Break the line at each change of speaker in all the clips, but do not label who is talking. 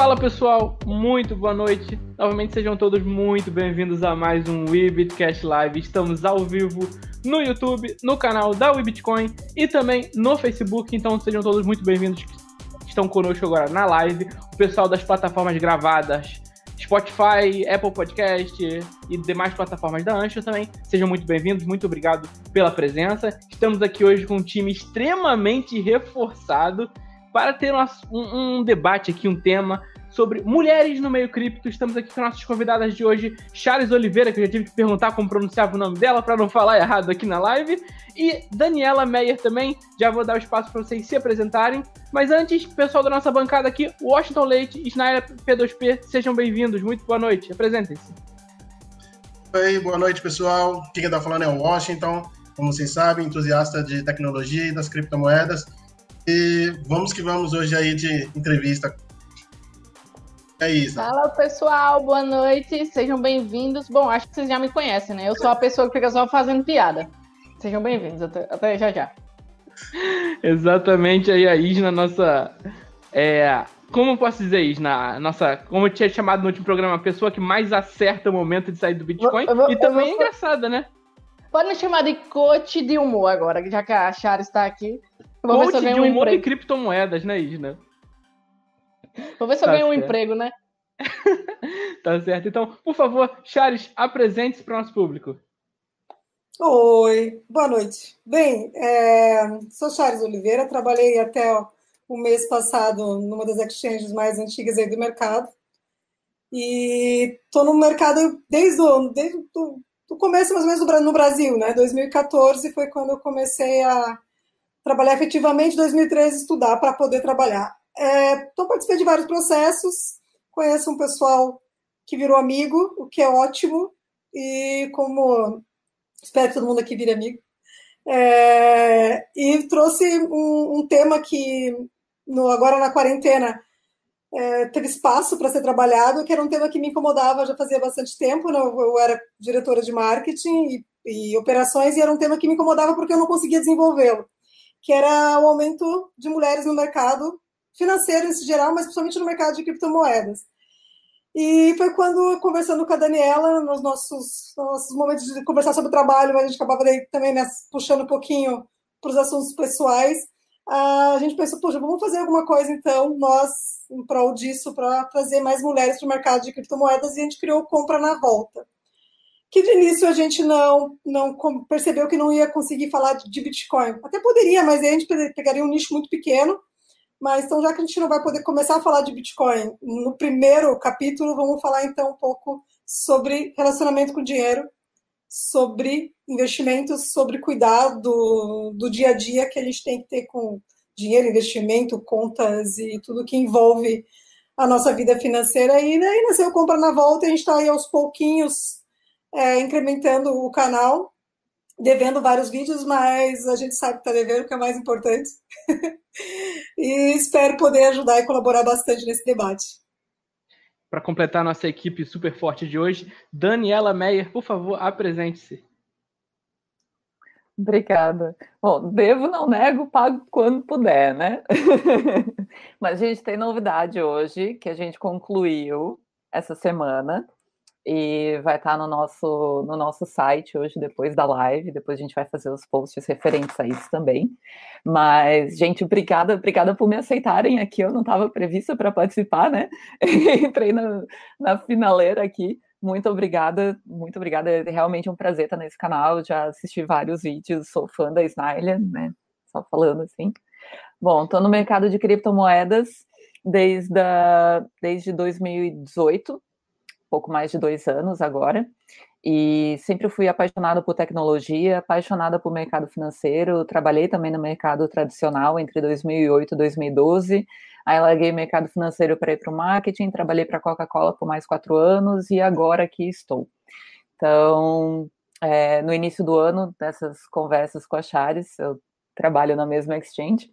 Fala pessoal, muito boa noite. Novamente sejam todos muito bem-vindos a mais um WeBitCast Live. Estamos ao vivo no YouTube, no canal da WeBitcoin e também no Facebook. Então sejam todos muito bem-vindos que estão conosco agora na live. O pessoal das plataformas gravadas, Spotify, Apple Podcast e demais plataformas da Ancho também. Sejam muito bem-vindos, muito obrigado pela presença. Estamos aqui hoje com um time extremamente reforçado para ter um, um, debate aqui, um tema sobre mulheres no meio cripto. Estamos aqui com nossas convidadas de hoje, Charles Oliveira, que eu já tive que perguntar como pronunciava o nome dela para não falar errado aqui na live, e Daniela Meyer também. Já vou dar o espaço para vocês se apresentarem. Mas antes, pessoal da nossa bancada aqui, Washington Leite, Snyder P2P, sejam bem-vindos. Muito boa noite. Apresentem-se.
Oi, boa noite, pessoal. Quem está falando é o Washington. Como vocês sabem, entusiasta de tecnologia e das criptomoedas. E vamos que vamos hoje aí de entrevista.
É isso. Fala pessoal, boa noite, sejam bem-vindos. Bom, acho que vocês já me conhecem, né? Eu sou a pessoa que fica só fazendo piada. Sejam bem-vindos, até, até já já.
Exatamente aí a Isna, nossa. É, como eu posso dizer, Isna? Nossa, como eu tinha chamado no último programa, a pessoa que mais acerta o momento de sair do Bitcoin. Eu vou, e também vou... é engraçada, né?
Pode me chamar de coach de humor agora, já que a Chara está aqui.
Vou ver se eu de um humor emprego. criptomoedas, né, Isna?
Vou ver se tá eu ganho certo. um emprego, né?
tá certo. Então, por favor, Charles, apresente-se para o nosso público.
Oi, boa noite. Bem, é, sou Charles Oliveira, trabalhei até o mês passado numa das exchanges mais antigas aí do mercado. E estou no mercado desde o, desde o do começo, mais ou menos, no Brasil, né? 2014 foi quando eu comecei a trabalhar efetivamente, em 2013 estudar para poder trabalhar. Então, é, participei de vários processos, conheço um pessoal que virou amigo, o que é ótimo, e como espero que todo mundo aqui vire amigo. É, e trouxe um, um, tema que no, agora na quarentena é, teve espaço para ser trabalhado, que era um tema que me incomodava já fazia bastante tempo. Né? Eu era diretora de marketing e, e operações, e era um tema que me incomodava porque eu não conseguia desenvolvê-lo que era o aumento de mulheres no mercado financeiro em geral, mas principalmente no mercado de criptomoedas. E foi quando, conversando com a Daniela, nos nossos, nossos momentos de conversar sobre o trabalho, a gente acabava daí também né, puxando um pouquinho para os assuntos pessoais, a gente pensou, poxa, vamos fazer alguma coisa então, nós, em prol disso, para trazer mais mulheres para o mercado de criptomoedas, e a gente criou Compra na Volta que de início a gente não, não percebeu que não ia conseguir falar de Bitcoin. Até poderia, mas aí a gente pegaria um nicho muito pequeno. Mas então, já que a gente não vai poder começar a falar de Bitcoin no primeiro capítulo, vamos falar então um pouco sobre relacionamento com dinheiro, sobre investimentos, sobre cuidar do, dia a dia que a gente tem que ter com dinheiro, investimento, contas e tudo que envolve a nossa vida financeira. E daí nasceu Compra na Volta, a gente está aí aos pouquinhos é, incrementando o canal, devendo vários vídeos, mas a gente sabe que está devendo, que é mais importante. e espero poder ajudar e colaborar bastante nesse debate.
Para completar nossa equipe super forte de hoje, Daniela Meyer, por favor, apresente-se.
Obrigada. Bom, devo, não nego, pago quando puder, né? Mas a gente tem novidade hoje que a gente concluiu essa semana e vai estar no nosso, no nosso site hoje, depois da live. Depois a gente vai fazer os posts referentes a isso também. Mas, gente, obrigada, obrigada por me aceitarem aqui. Eu não estava prevista para participar, né? Entrei na, na finaleira aqui. Muito obrigada, muito obrigada. É realmente um prazer estar nesse canal. Já assisti vários vídeos, sou fã da Snyder, né? Só falando assim. Bom, estou no mercado de criptomoedas desde, a, desde 2018 pouco mais de dois anos agora, e sempre fui apaixonada por tecnologia, apaixonada por mercado financeiro, trabalhei também no mercado tradicional entre 2008 e 2012, aí larguei mercado financeiro para ir para o marketing, trabalhei para a Coca-Cola por mais quatro anos e agora aqui estou. Então, é, no início do ano, dessas conversas com a Chares, eu trabalho na mesma exchange,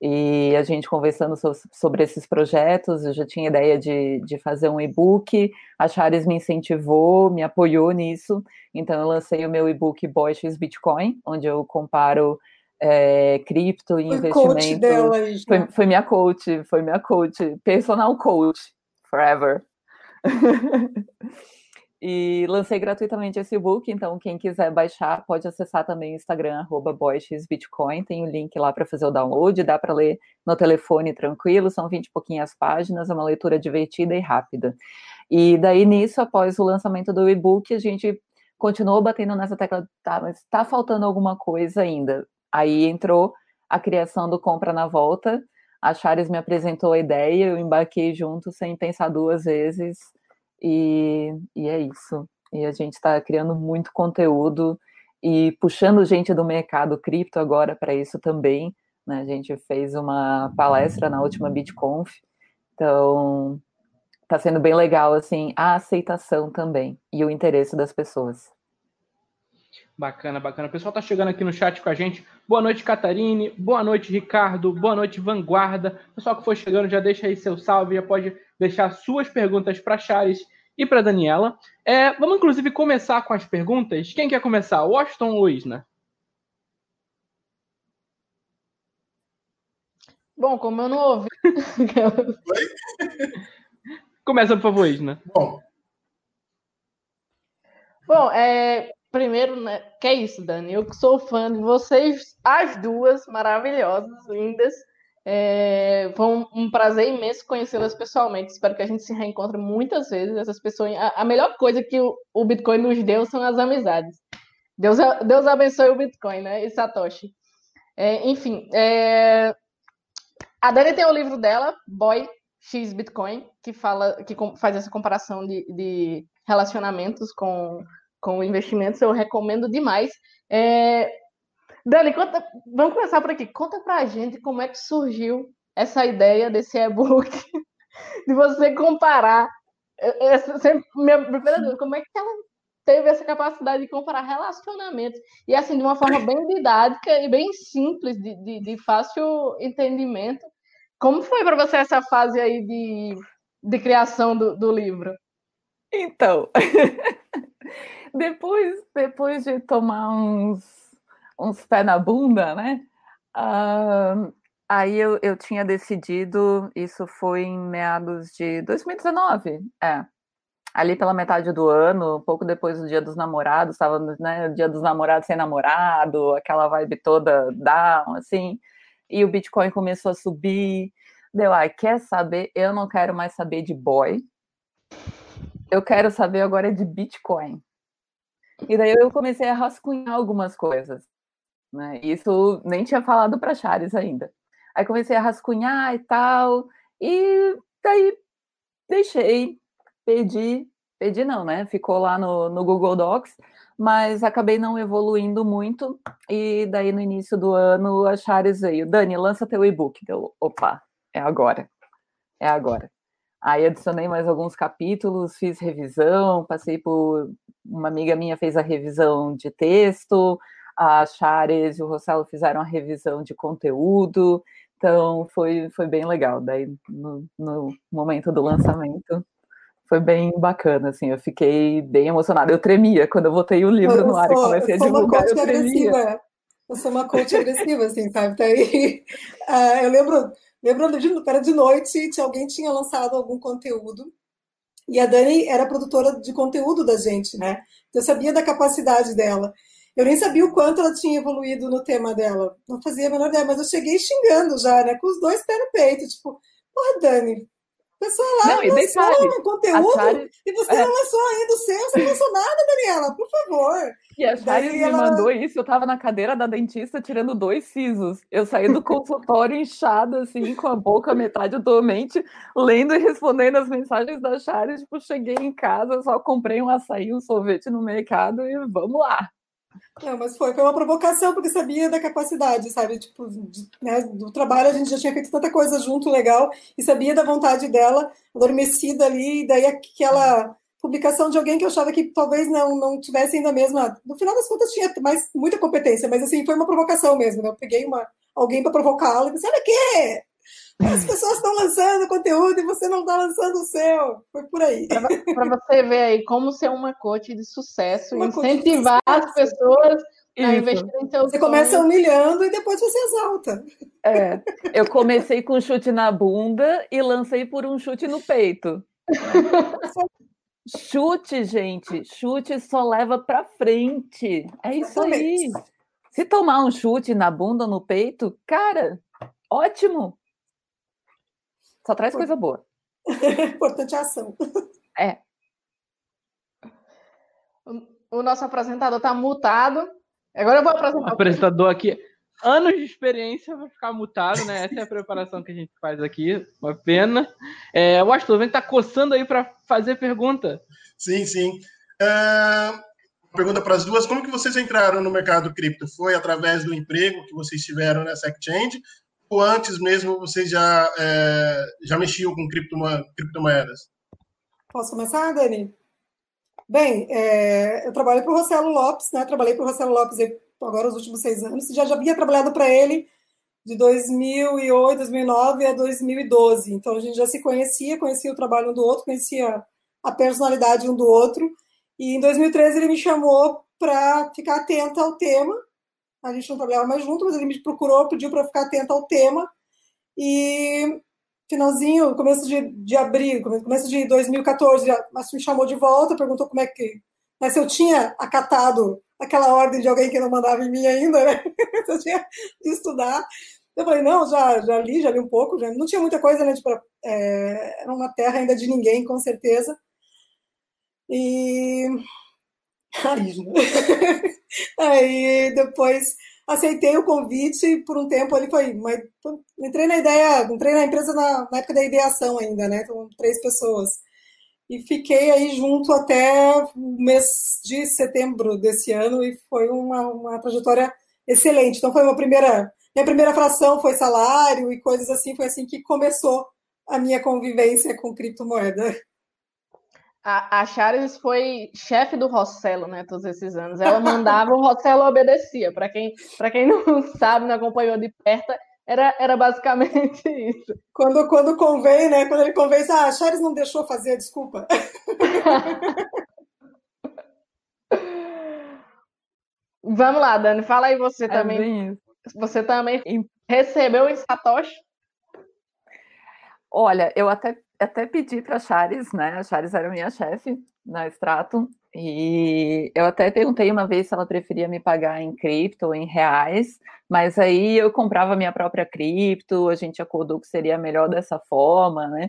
e a gente conversando so, sobre esses projetos, eu já tinha ideia de, de fazer um e-book, a Chares me incentivou, me apoiou nisso, então eu lancei o meu e-book Boy X Bitcoin, onde eu comparo é, cripto e investimento. Foi, foi minha coach, foi minha coach, personal coach, forever. e lancei gratuitamente esse e-book, então quem quiser baixar pode acessar também o Instagram @boyxbitcoin, tem o link lá para fazer o download, dá para ler no telefone tranquilo, são 20 e pouquinhas páginas, é uma leitura divertida e rápida. E daí nisso, após o lançamento do e-book, a gente continuou batendo nessa tecla, tá, mas está faltando alguma coisa ainda. Aí entrou a criação do Compra na Volta, a Chares me apresentou a ideia, eu embarquei junto sem pensar duas vezes, e, e é isso. E a gente está criando muito conteúdo e puxando gente do mercado cripto agora para isso também. Né? A gente fez uma palestra na última BitConf, então está sendo bem legal assim a aceitação também e o interesse das pessoas.
Bacana, bacana. O pessoal tá chegando aqui no chat com a gente. Boa noite, Catarine. Boa noite, Ricardo. Boa noite, Vanguarda. Pessoal que for chegando, já deixa aí seu salve, já pode deixar suas perguntas para Chares e para Daniela. É, vamos, inclusive, começar com as perguntas. Quem quer começar? Washington ou Isna?
Bom, como eu não ouvi.
Começa, por favor, Isna.
Bom.
Bom, é, Primeiro, né? Que é isso, Dani? Eu que sou fã de vocês, as duas, maravilhosas, lindas. É, foi um, um prazer imenso conhecê-las pessoalmente. Espero que a gente se reencontre muitas vezes. Essas pessoas, a, a melhor coisa que o, o, Bitcoin nos deu são as amizades. Deus, Deus abençoe o Bitcoin, né? E Satoshi. É, enfim, é... a Dani tem o livro dela, Boy X Bitcoin, que fala, que faz essa comparação de, de relacionamentos com com investimentos, eu recomendo demais. É... Dani, conta... vamos começar por aqui. Conta pra gente como é que surgiu essa ideia desse e-book, de você comparar. Essa, sempre, minha primeira dúvida, como é que ela teve essa capacidade de comparar relacionamentos? E assim, de uma forma bem didática e bem simples, de, de, de fácil entendimento. Como foi para você essa fase aí de, de criação do, do livro?
Então, depois, depois de tomar uns, uns pés na bunda, né? Uh, aí eu, eu tinha decidido, isso foi em meados de 2019, é. Ali pela metade do ano, pouco depois do Dia dos Namorados, estava né, Dia dos Namorados sem namorado, aquela vibe toda down, assim, e o Bitcoin começou a subir. Deu, ai, quer saber? Eu não quero mais saber de boy. Eu quero saber agora de Bitcoin. E daí eu comecei a rascunhar algumas coisas. Né? Isso nem tinha falado para Chares ainda. Aí comecei a rascunhar e tal, e daí deixei, pedi, pedi não, né? Ficou lá no, no Google Docs, mas acabei não evoluindo muito, e daí no início do ano a Chares veio, Dani, lança teu e-book. Deu, opa, é agora, é agora. Aí adicionei mais alguns capítulos, fiz revisão, passei por uma amiga minha fez a revisão de texto, a Chares e o Rossello fizeram a revisão de conteúdo, então foi, foi bem legal. Daí no, no momento do lançamento foi bem bacana, assim, eu fiquei bem emocionada. Eu tremia quando eu botei o livro eu no ar sou, e comecei a divulgar, eu tremia.
Agressiva. Eu sou uma coach agressiva, assim, sabe? Daí, uh, eu lembro Lembrando, de, era de noite, tinha, alguém tinha lançado algum conteúdo, e a Dani era produtora de conteúdo da gente, né? Eu sabia da capacidade dela. Eu nem sabia o quanto ela tinha evoluído no tema dela. Não fazia a menor ideia, mas eu cheguei xingando já, né? Com os dois pés no peito. Tipo, porra, Dani, pessoa lá não, um conteúdo Sari, e você é... não lançou ainda o seu, você não lançou nada, Daniela, por favor.
E a Sari me ela... mandou isso, eu tava na cadeira da dentista tirando dois sisos. Eu saí do consultório inchada, assim, com a boca metade dormente, lendo e respondendo as mensagens da Chari. Tipo, cheguei em casa, só comprei um açaí, um sorvete no mercado e vamos lá.
Não, mas foi, foi uma provocação, porque sabia da capacidade, sabe? Tipo, de, né, do trabalho a gente já tinha feito tanta coisa junto, legal, e sabia da vontade dela, adormecida ali, e daí aquela publicação de alguém que eu achava que talvez não, não tivesse ainda a mesma. No final das contas, tinha mais, muita competência, mas assim, foi uma provocação mesmo, né? Eu peguei uma, alguém para provocá-la e disse: olha aqui! As pessoas estão lançando conteúdo e você não está lançando o seu. Foi por aí.
Para você ver aí como ser uma coach de sucesso, uma incentivar de sucesso. as pessoas a investir em seu
Você sonho. começa humilhando e depois você exalta.
É, eu comecei com um chute na bunda e lancei por um chute no peito. Chute, gente. Chute só leva para frente. É isso aí. Se tomar um chute na bunda ou no peito, cara, ótimo. Só traz coisa boa.
Importante a ação.
É.
O nosso apresentador está mutado. Agora eu vou apresentar.
O apresentador aqui, anos de experiência, vai ficar mutado, né? Essa é a preparação que a gente faz aqui. Uma pena. É, o Astor, vem tá coçando aí para fazer pergunta.
Sim, sim. Uh, pergunta para as duas: como que vocês entraram no mercado cripto? Foi através do emprego que vocês tiveram nessa exchange? Ou antes mesmo vocês já, é, já mexiam com criptomoedas?
Posso começar, Dani? Bem, é, eu trabalho para o Rossello Lopes, né? Trabalhei para o Rossello Lopes agora os últimos seis anos. Já, já havia trabalhado para ele de 2008, 2009 a 2012. Então a gente já se conhecia, conhecia o trabalho um do outro, conhecia a personalidade um do outro. E em 2013 ele me chamou para ficar atenta ao tema. A gente não trabalhava mais junto, mas ele me procurou, pediu para ficar atenta ao tema. E finalzinho, começo de, de abril, começo de 2014, mas me chamou de volta, perguntou como é que. Né, se eu tinha acatado aquela ordem de alguém que não mandava em mim ainda, né? eu tinha de estudar. Eu falei, não, já, já li, já li um pouco, já, não tinha muita coisa, né? Tipo, é, era uma terra ainda de ninguém, com certeza. E. Aí, aí depois aceitei o convite e por um tempo ele foi. Mas, entrei na ideia, entrei na empresa na, na época da ideação ainda, né? Com três pessoas. E fiquei aí junto até o mês de setembro desse ano e foi uma, uma trajetória excelente. Então foi uma primeira. Minha primeira fração foi salário e coisas assim, foi assim que começou a minha convivência com criptomoeda.
A, a Charis foi chefe do Rossello, né, todos esses anos. Ela mandava, o Rossello obedecia. Para quem, quem não sabe, não acompanhou de perto, era, era basicamente isso.
Quando, quando convém, né? Quando ele convém, ah, a Charis não deixou fazer, desculpa.
Vamos lá, Dani, fala aí você é também. Você também recebeu em Satoshi?
Olha, eu até até pedi para a Chares, né? A Chares era minha chefe na Stratum, e eu até perguntei uma vez se ela preferia me pagar em cripto ou em reais, mas aí eu comprava minha própria cripto, a gente acordou que seria melhor dessa forma, né?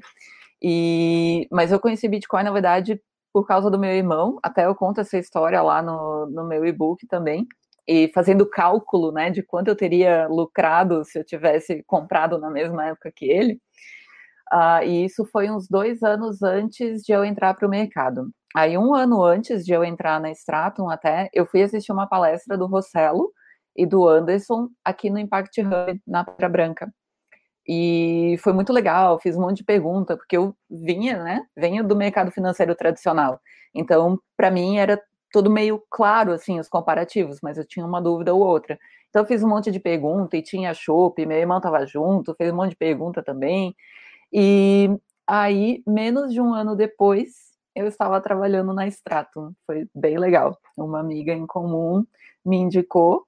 E, mas eu conheci Bitcoin, na verdade, por causa do meu irmão, até eu conto essa história lá no, no meu e-book também, e fazendo cálculo, né, de quanto eu teria lucrado se eu tivesse comprado na mesma época que ele. Uh, e isso foi uns dois anos antes de eu entrar para o mercado. Aí, um ano antes de eu entrar na Stratum, até, eu fui assistir uma palestra do Rossello e do Anderson aqui no Impact Hub, na Pedra Branca. E foi muito legal, fiz um monte de pergunta, porque eu vinha, né? Venho do mercado financeiro tradicional. Então, para mim, era tudo meio claro, assim, os comparativos, mas eu tinha uma dúvida ou outra. Então, eu fiz um monte de pergunta e tinha chopp, meu irmão estava junto, fez um monte de pergunta também. E aí, menos de um ano depois, eu estava trabalhando na Stratum. Foi bem legal. Uma amiga em comum me indicou.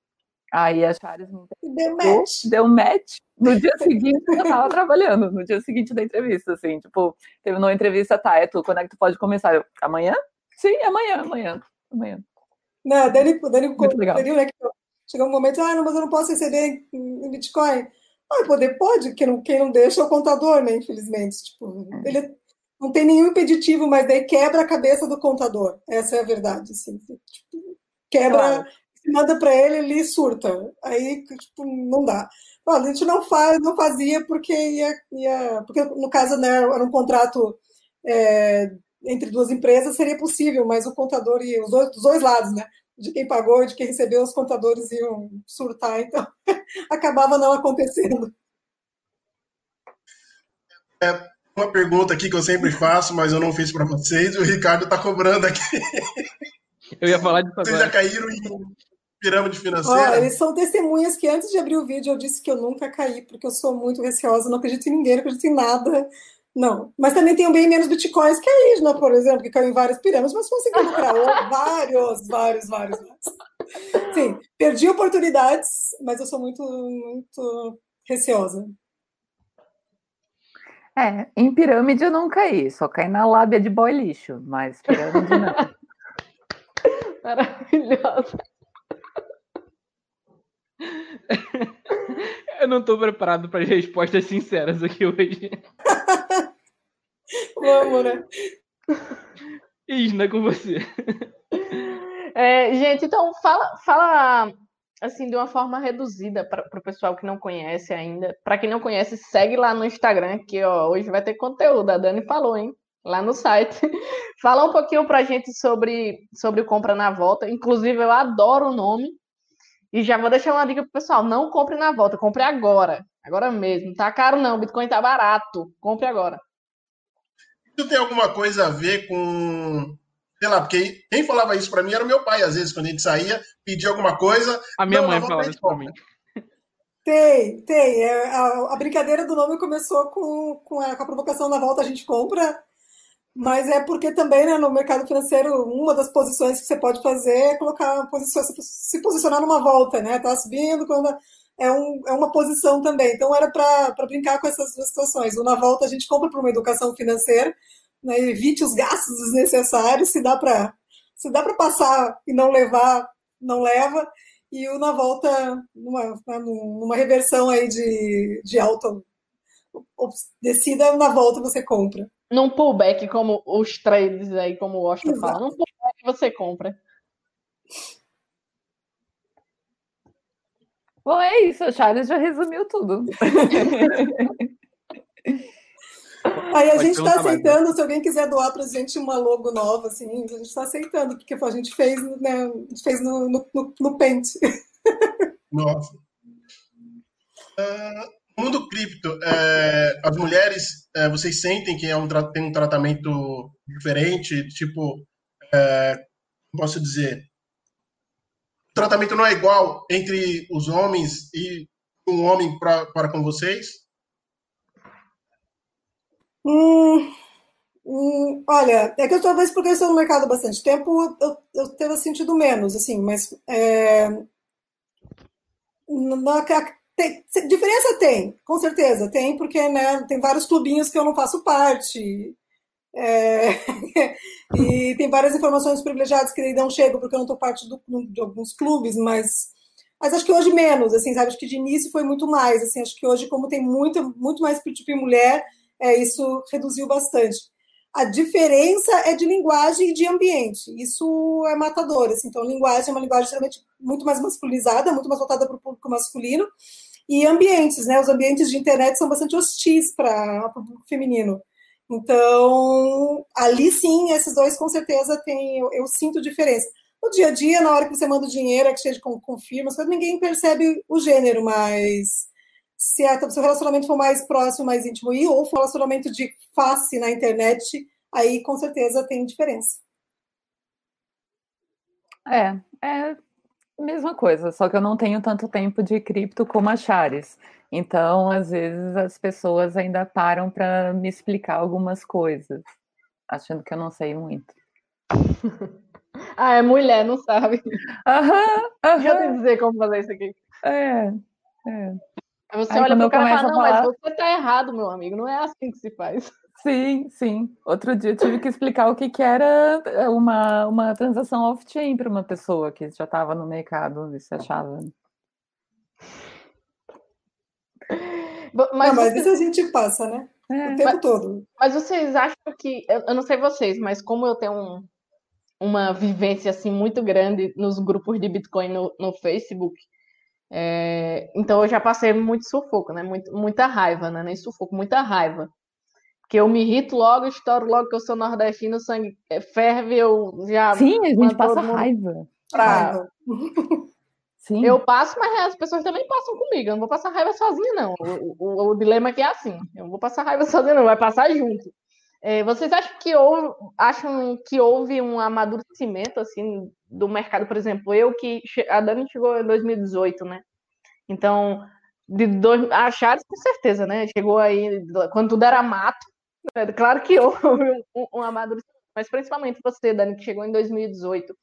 Aí a Charis me
deu match.
Deu match. No dia seguinte eu estava trabalhando. No dia seguinte da entrevista, assim, tipo, teve uma entrevista, tá, é tu, quando é que tu pode começar? Eu, amanhã? Sim, amanhã, amanhã, amanhã.
Não, Dani, Dani, Muito legal. Dani, né, chegou um momento, ah, não, mas eu não posso receber em Bitcoin. Ah, poder pode, quem não, quem não deixa é o contador, né? Infelizmente. Tipo, é. ele não tem nenhum impeditivo, mas daí quebra a cabeça do contador. Essa é a verdade. Assim. Tipo, quebra, claro. manda para ele, ele surta. Aí, tipo, não dá. Bom, a gente não faz, não fazia porque ia, ia porque no caso né, era um contrato é, entre duas empresas, seria possível, mas o contador e os dois, dois lados, né? De quem pagou e de quem recebeu, os contadores iam surtar, então acabava não acontecendo.
É uma pergunta aqui que eu sempre faço, mas eu não fiz para vocês, o Ricardo está cobrando aqui.
Eu ia falar disso
Vocês já caíram em pirâmide financeira?
Olha, eles são testemunhas que antes de abrir o vídeo eu disse que eu nunca caí, porque eu sou muito receosa, não acredito em ninguém, não acredito em nada. Não, mas também tenho bem menos bitcoins que a Isna, por exemplo, que caiu em várias pirâmides, mas consegui lucrar vários, vários, vários, vários. Sim, perdi oportunidades, mas eu sou muito, muito receosa.
É, em pirâmide eu não caí, só caí na lábia de boy lixo, mas pirâmide não.
Maravilhosa.
Eu não estou preparado para respostas sinceras aqui hoje.
Vamos, né?
Isna, com você.
É, gente, então fala, fala assim de uma forma reduzida para o pessoal que não conhece ainda. Para quem não conhece, segue lá no Instagram, que ó, hoje vai ter conteúdo. A Dani falou, hein? Lá no site. fala um pouquinho para a gente sobre, sobre o compra na volta. Inclusive, eu adoro o nome. E já vou deixar uma dica pro pessoal: não compre na volta, compre agora. Agora mesmo. Tá caro, não. Bitcoin tá barato. Compre agora.
Isso tem alguma coisa a ver com sei lá, porque quem falava isso para mim era o meu pai, às vezes, quando a gente saía, pedia alguma coisa.
A minha mãe falava isso para mim.
Tem, tem. É, a, a, brincadeira do nome começou com, com a, com, a, provocação na volta a gente compra, mas é porque também né, no mercado financeiro uma das posições que você pode fazer é colocar posição, se posicionar numa volta, né? Tá subindo quando é, um, é uma posição também. Então era para brincar com essas duas situações. O na volta a gente compra para uma educação financeira né, evite os gastos desnecessários, se dá para se dá para passar e não levar, não leva, e o na volta, numa, né, numa reversão aí de, de alta descida, na volta você compra.
Num pullback, como os trades aí, como o Oscar fala, num pullback você compra.
Bom, é isso, a Charles já resumiu tudo.
Aí a gente está aceitando, se alguém quiser doar para a gente uma logo nova, assim, a gente está aceitando, porque a gente fez, né, a gente fez no, no, no, no Paint.
Nossa. Uh, no mundo cripto, é, as mulheres, é, vocês sentem que é um, tem um tratamento diferente? Tipo, é, posso dizer, tratamento não é igual entre os homens e um homem para com vocês?
Hum, hum, olha, é que eu talvez porque eu estou no mercado há bastante tempo, eu, eu tenho sentido menos, assim, mas é, na, tem, diferença tem, com certeza, tem, porque né, tem vários clubinhos que eu não faço parte. É, e tem várias informações privilegiadas que não chegam porque eu não estou parte do, de alguns clubes, mas, mas acho que hoje menos, assim, sabe? Acho que de início foi muito mais, assim, acho que hoje, como tem muito, muito mais tipo de mulher, é, isso reduziu bastante. A diferença é de linguagem e de ambiente. Isso é matador. Assim. Então, linguagem é uma linguagem geralmente muito mais masculinizada, muito mais voltada para o público masculino. E ambientes, né? Os ambientes de internet são bastante hostis para o público feminino. Então, ali sim, esses dois com certeza têm, eu, eu, sinto diferença. No dia a dia, na hora que você manda o dinheiro, é que cheio de confirmas, ninguém percebe o gênero, mas se, a, se o relacionamento for mais próximo, mais íntimo, e ou for relacionamento de face na internet, aí com certeza tem diferença.
É, é mesma coisa, só que eu não tenho tanto tempo de cripto como a Chares. Então, às vezes, as pessoas ainda param para me explicar algumas coisas, achando que eu não sei muito.
ah, é mulher, não sabe.
Aham, aham.
Eu te dizer como fazer isso aqui.
É, é.
Aí você Aí olha pro cara e fala, não, falar... mas você tá errado, meu amigo, não é assim que se faz.
Sim, sim. Outro dia eu tive que explicar o que, que era eh, uma, uma transação off-chain para uma pessoa que já estava no mercado e se achava.
Mas, não, mas isso a gente passa, né? É. O tempo
mas,
todo.
Mas vocês acham que. Eu não sei vocês, mas como eu tenho um, uma vivência assim muito grande nos grupos de Bitcoin no, no Facebook, é, então eu já passei muito sufoco, né? Muito, muita raiva, né? Nem sufoco, muita raiva. Porque eu me irrito logo, estouro logo que eu sou nordestino, o sangue ferve, eu já.
Sim, a gente passa raiva.
Pra... Sim. Eu passo, mas as pessoas também passam comigo. Eu não vou passar raiva sozinha, não. O, o, o dilema aqui é assim: eu não vou passar raiva sozinha, não, vai passar junto. É, vocês acham que, houve, acham que houve um amadurecimento assim do mercado, por exemplo, eu que a Dani chegou em 2018, né? Então, de dois, a Chaves com certeza, né? Chegou aí quando tudo era mato. Né? Claro que houve um, um amadurecimento, mas principalmente você, Dani, que chegou em 2018.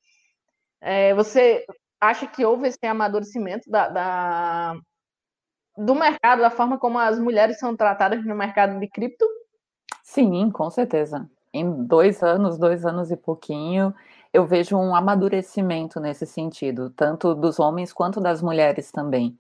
É, você acha que houve esse amadurecimento da, da, do mercado, da forma como as mulheres são tratadas no mercado de cripto?
Sim, com certeza. Em dois anos, dois anos e pouquinho, eu vejo um amadurecimento nesse sentido, tanto dos homens quanto das mulheres também.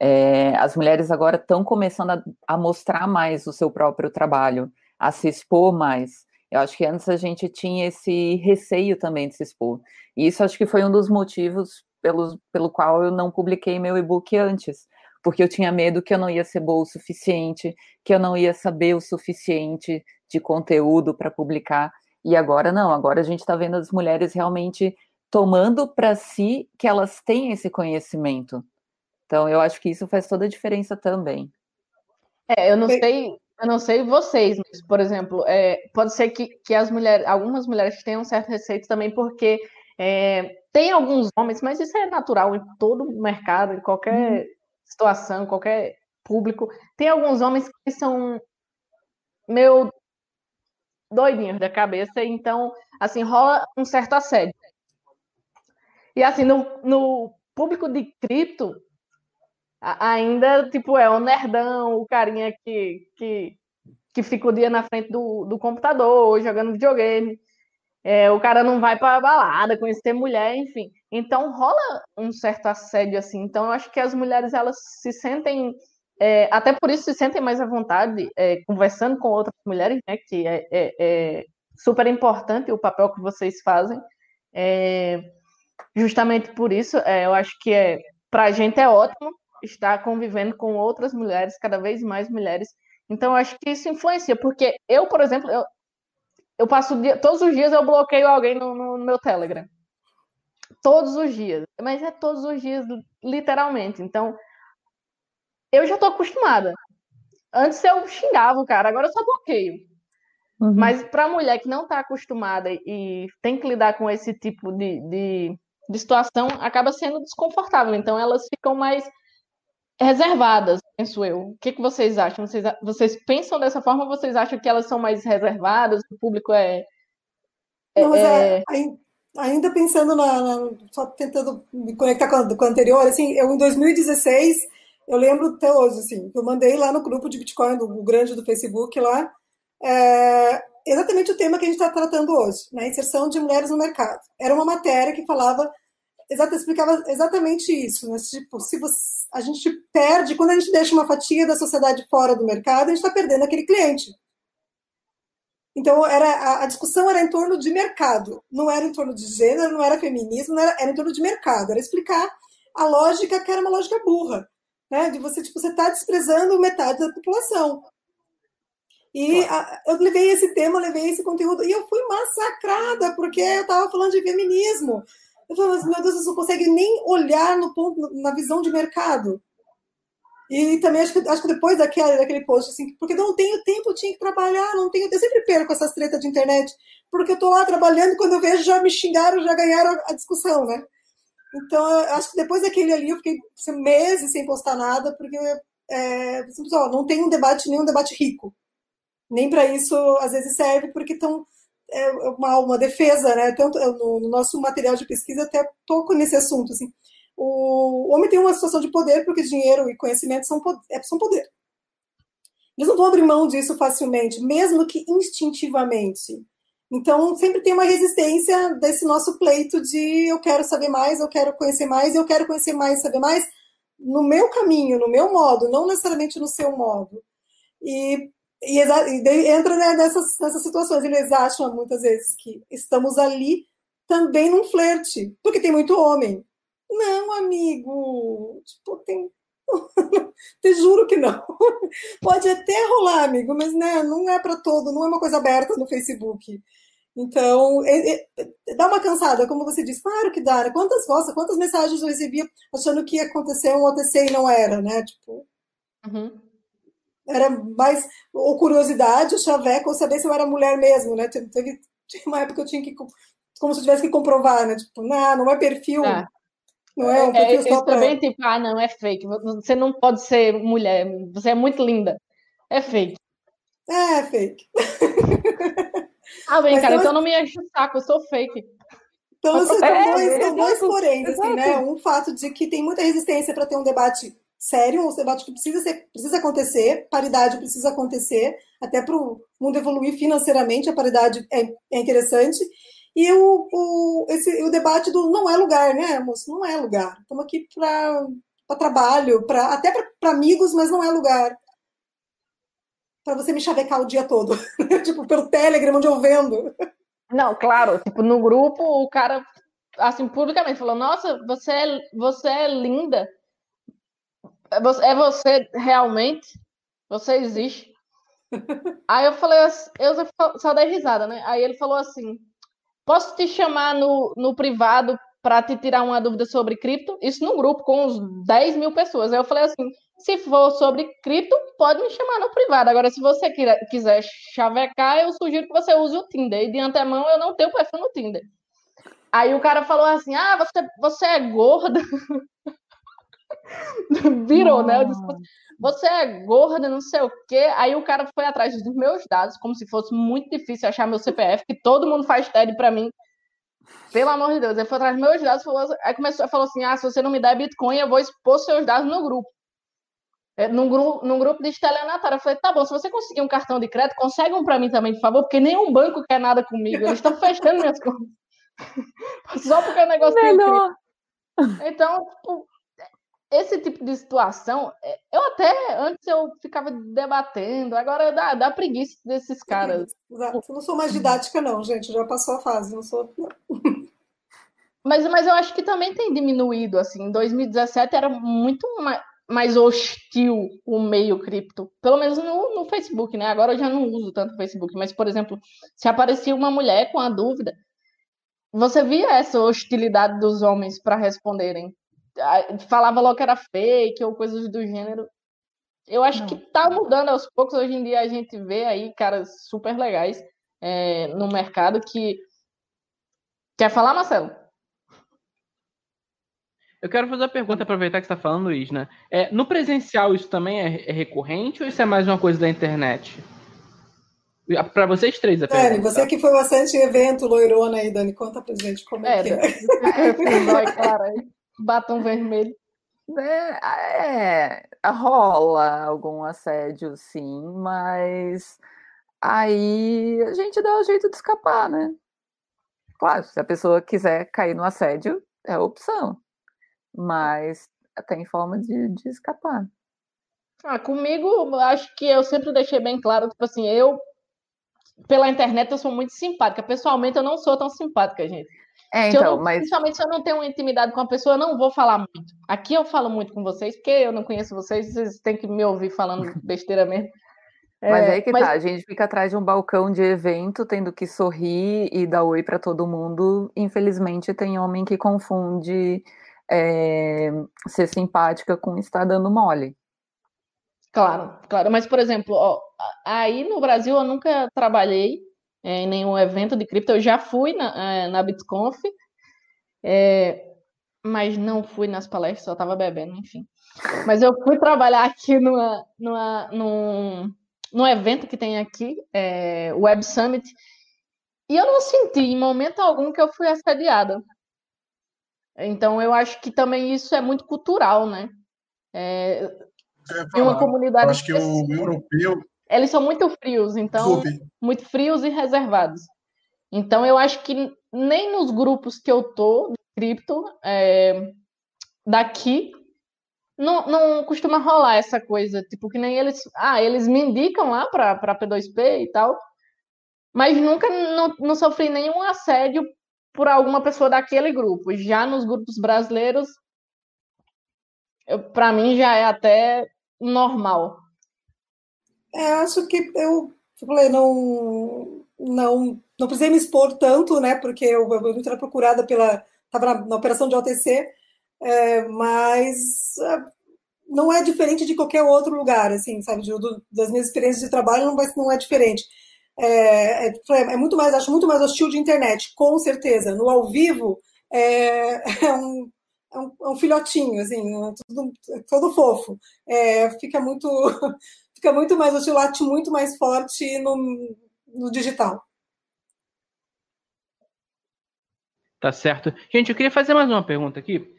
É, as mulheres agora estão começando a, a, mostrar mais o seu próprio trabalho, a se expor mais. Eu acho que antes a gente tinha esse receio também de se expor. E isso acho que foi um dos motivos pelo, pelo qual eu não publiquei meu e-book antes, porque eu tinha medo que eu não ia ser boa o suficiente, que eu não ia saber o suficiente de conteúdo para publicar. E agora não, agora a gente está vendo as mulheres realmente tomando para si que elas têm esse conhecimento. Então, eu acho que isso faz toda a diferença também.
É, eu não sei, eu não sei vocês, mas, por exemplo, é, pode ser que, que as mulheres, algumas mulheres tenham um certo receio também, porque é, tem alguns homens, mas isso é natural em todo mercado, em qualquer uhum. situação, qualquer público. Tem alguns homens que são meio doidinhos da cabeça, então, assim, rola um certo assédio. E, assim, no, no público de cripto, ainda, tipo, é o nerdão, o carinha que, que, que fica o dia na frente do, do computador, jogando videogame. É, o cara não vai para balada, conhecer mulher, enfim. Então rola um certo assédio assim. Então eu acho que as mulheres elas se sentem é, até por isso se sentem mais à vontade é, conversando com outras mulheres, né? Que é, é, é super importante o papel que vocês fazem. É, justamente por isso, eu acho que é, para a gente é ótimo estar convivendo com outras mulheres, cada vez mais mulheres. Então, eu acho que isso influencia, porque eu, por exemplo, eu, eu passo dia, todos os dias eu bloqueio alguém no, no, meu Telegram. Todos os dias. Mas é todos os dias, literalmente. Então, eu já tô acostumada. Antes eu xingava o cara, agora eu só bloqueio. Uhum. Mas para mulher que não está acostumada e tem que lidar com esse tipo de, de, de, situação, acaba sendo desconfortável. Então elas ficam mais reservadas, penso eu. O que, que vocês acham? Vocês, vocês pensam dessa forma ou vocês acham que elas são mais reservadas? O público é.
é não, é, é... ainda pensando na, na, Só tentando me conectar com a, com a anterior, assim, eu em 2016 eu lembro até hoje, assim, eu mandei lá no grupo de Bitcoin, do, grande do Facebook lá, é, exatamente o tema que a gente está tratando hoje, né? Inserção de mulheres no mercado. Era uma matéria que falava, exata, explicava exatamente isso, né? Tipo, se você, a gente perde, quando a gente deixa uma fatia da sociedade fora do mercado, a gente está perdendo aquele cliente. Então, era, a, a, discussão era em torno de mercado, não era em torno de gênero, não era feminismo, não era, era em torno de mercado, era explicar a lógica que era uma lógica burra né? De você, tipo, você está desprezando metade da população. E a, eu levei esse tema, levei esse conteúdo, e eu fui massacrada, porque eu estava falando de feminismo. Eu falei, mas, meu Deus, você não consegue nem olhar no ponto, na visão de mercado. E também acho que, acho que depois daquele, daquele post, assim, porque não tenho tempo, tinha que trabalhar, não tenho. Eu sempre perco essas tretas de internet, porque eu estou lá trabalhando e quando eu vejo já me xingaram, já ganharam a discussão, né? Então, acho que depois daquele ali, eu fiquei meses sem postar nada, porque é, ó, não tem um debate, nenhum debate rico. Nem para isso, às vezes, serve, porque estão é uma, uma defesa, né? Tanto no, no, nosso material de pesquisa até toco nesse assunto. Assim. O, o homem tem uma situação de poder porque dinheiro e conhecimento são, é, são poder. Eles não vão abrir mão disso facilmente, mesmo que instintivamente. Então, sempre tem uma resistência desse nosso pleito de eu quero saber mais, eu quero conhecer mais, eu quero conhecer mais, saber mais, no meu caminho, no meu modo, não necessariamente no seu modo. E, e, e entra né, nessas, nessas situações. Eles acham muitas vezes que estamos ali também num flerte, porque tem muito homem. Não, amigo, tipo, tem. Te juro que não. Pode até rolar, amigo, mas né, não é para todo, não é uma coisa aberta no Facebook. Então, é, é, dá uma cansada, como você disse, claro que dá. Né? Quantas, nossa, quantas mensagens eu recebia achando que ia acontecer um OTC e não era, né? Tipo, uhum. Era mais ou curiosidade, o chaveco, ou saber se eu era mulher mesmo, né? Teve, teve uma época que eu tinha que, como se eu tivesse que comprovar, né? Tipo, não, não é perfil.
Ah. Não é um é, perfil é, só pra... também, tipo, ah, não, é fake. Você não pode ser mulher, você é muito linda. É fake.
É, fake.
Ah, bem, cara, então não me enche o saco, eu sou fake.
Então, você é, dois, é, dois porém, assim, né? Um fato de que tem muita resistência para ter um debate sério, um debate que precisa, ser, precisa acontecer, paridade precisa acontecer, até para o mundo evoluir financeiramente, a paridade é, é interessante. E o, o, esse, o debate do não é lugar, né, moço? Não é lugar. Estamos aqui para trabalho, pra, até para amigos, mas não é lugar. Para você me chavecar o dia todo. tipo, pelo Telegram, onde eu vendo.
Não, claro. Tipo, no grupo, o cara, assim, publicamente falou: Nossa, você é, você é linda. É você, é você realmente? Você existe? Aí eu falei, eu só dei risada, né? Aí ele falou assim: Posso te chamar no, no privado para te tirar uma dúvida sobre cripto? Isso num grupo com uns 10 mil pessoas. Aí eu falei assim: se for sobre cripto, pode me chamar no privado. Agora, se você quiser chavecar, eu sugiro que você use o Tinder. E de antemão, eu não tenho perfil no Tinder. Aí o cara falou assim: ah, você, você é gorda. Virou, né? Eu disse, você é gorda, não sei o quê. Aí o cara foi atrás dos meus dados, como se fosse muito difícil achar meu CPF, que todo mundo faz TED para mim. Pelo amor de Deus. Ele foi atrás dos meus dados, falou, aí começou, falou assim: ah, se você não me der Bitcoin, eu vou expor seus dados no grupo. É, num, grupo, num grupo de estelionatário. Eu falei, tá bom, se você conseguir um cartão de crédito, consegue um para mim também, por favor, porque nenhum banco quer nada comigo. Eles estão fechando minhas contas. Só porque o negócio Melhor. Então, tipo, esse tipo de situação, é, eu até antes eu ficava debatendo, agora dá, dá preguiça desses caras.
Exato. Eu não sou mais didática, não, gente, já passou a fase, não sou.
Mas, mas eu acho que também tem diminuído, assim, em 2017 era muito mais, mais hostil o meio cripto, pelo menos no, no Facebook, né? Agora eu já não uso tanto o Facebook, mas, por exemplo, se aparecia uma mulher com a dúvida, você via essa hostilidade dos homens para responderem falava logo que era fake ou coisas do gênero. Eu acho não. que tá mudando aos poucos. Hoje em dia a gente vê aí caras super legais é, no mercado que. Quer falar, Marcelo?
Eu quero fazer uma pergunta, aproveitar que você está falando, Luiz, né? É, no presencial isso também é, é, recorrente ou isso é mais uma coisa da internet? Para vocês três, a
Dani, você que foi bastante evento loirona aí, Dani, conta pra gente como é, é que é.
é claro, batom vermelho.
É, é, rola algum assédio, sim, mas aí a gente dá o jeito de escapar, né? Claro, se a pessoa quiser cair no assédio, é opção, mas tem forma de, de escapar.
Ah, comigo, acho que eu sempre deixei bem claro, tipo assim, eu, pela internet, eu sou muito simpática. Pessoalmente, eu não sou tão simpática, gente.
É, então,
não,
mas...
Principalmente se eu não tenho uma intimidade com a pessoa, eu não vou falar muito. Aqui eu falo muito com vocês, porque eu não conheço vocês, vocês têm que me ouvir falando besteira mesmo.
Mas é, aí que mas... tá, a gente fica atrás de um balcão de evento, tendo que sorrir e dar oi para todo mundo. Infelizmente, tem homem que confunde é, ser simpática com estar dando mole.
Claro, claro. Mas, por exemplo, ó, aí no Brasil eu nunca trabalhei é, em nenhum evento de cripto. Eu já fui na, é, na BitConf, é, mas não fui nas palestras, só estava bebendo, enfim. Mas eu fui trabalhar aqui numa, numa, num, num evento que tem aqui, é, Web Summit, e eu não senti em momento algum que eu fui assediada. Então eu acho que também isso é muito cultural, né? É, uma comunidade. Eu
acho que o europeu
eles são muito frios, então muito frios e reservados. Então eu acho que nem nos grupos que eu tô de cripto é, daqui não, não costuma rolar essa coisa, tipo que nem eles, ah, eles me indicam lá para P2P e tal, mas nunca não, não sofri nenhum assédio por alguma pessoa daquele grupo. Já nos grupos brasileiros, para mim já é até normal.
É, acho que eu falei, não, não, não precisei me expor tanto, né? Porque eu, eu era procurada pela. Estava na, na, operação de OTC, é, mas é, não é diferente de qualquer outro lugar, assim, sabe? De, do, das minhas experiências de trabalho não, não é diferente. É, é, é, muito mais, acho muito mais hostil de internet, com certeza. No ao vivo é, é um, é um, é um, filhotinho, assim, tudo, todo fofo. Fica muito fica muito mais, oscilate muito mais forte no, no digital.
Tá certo. Gente, eu queria fazer mais uma pergunta aqui.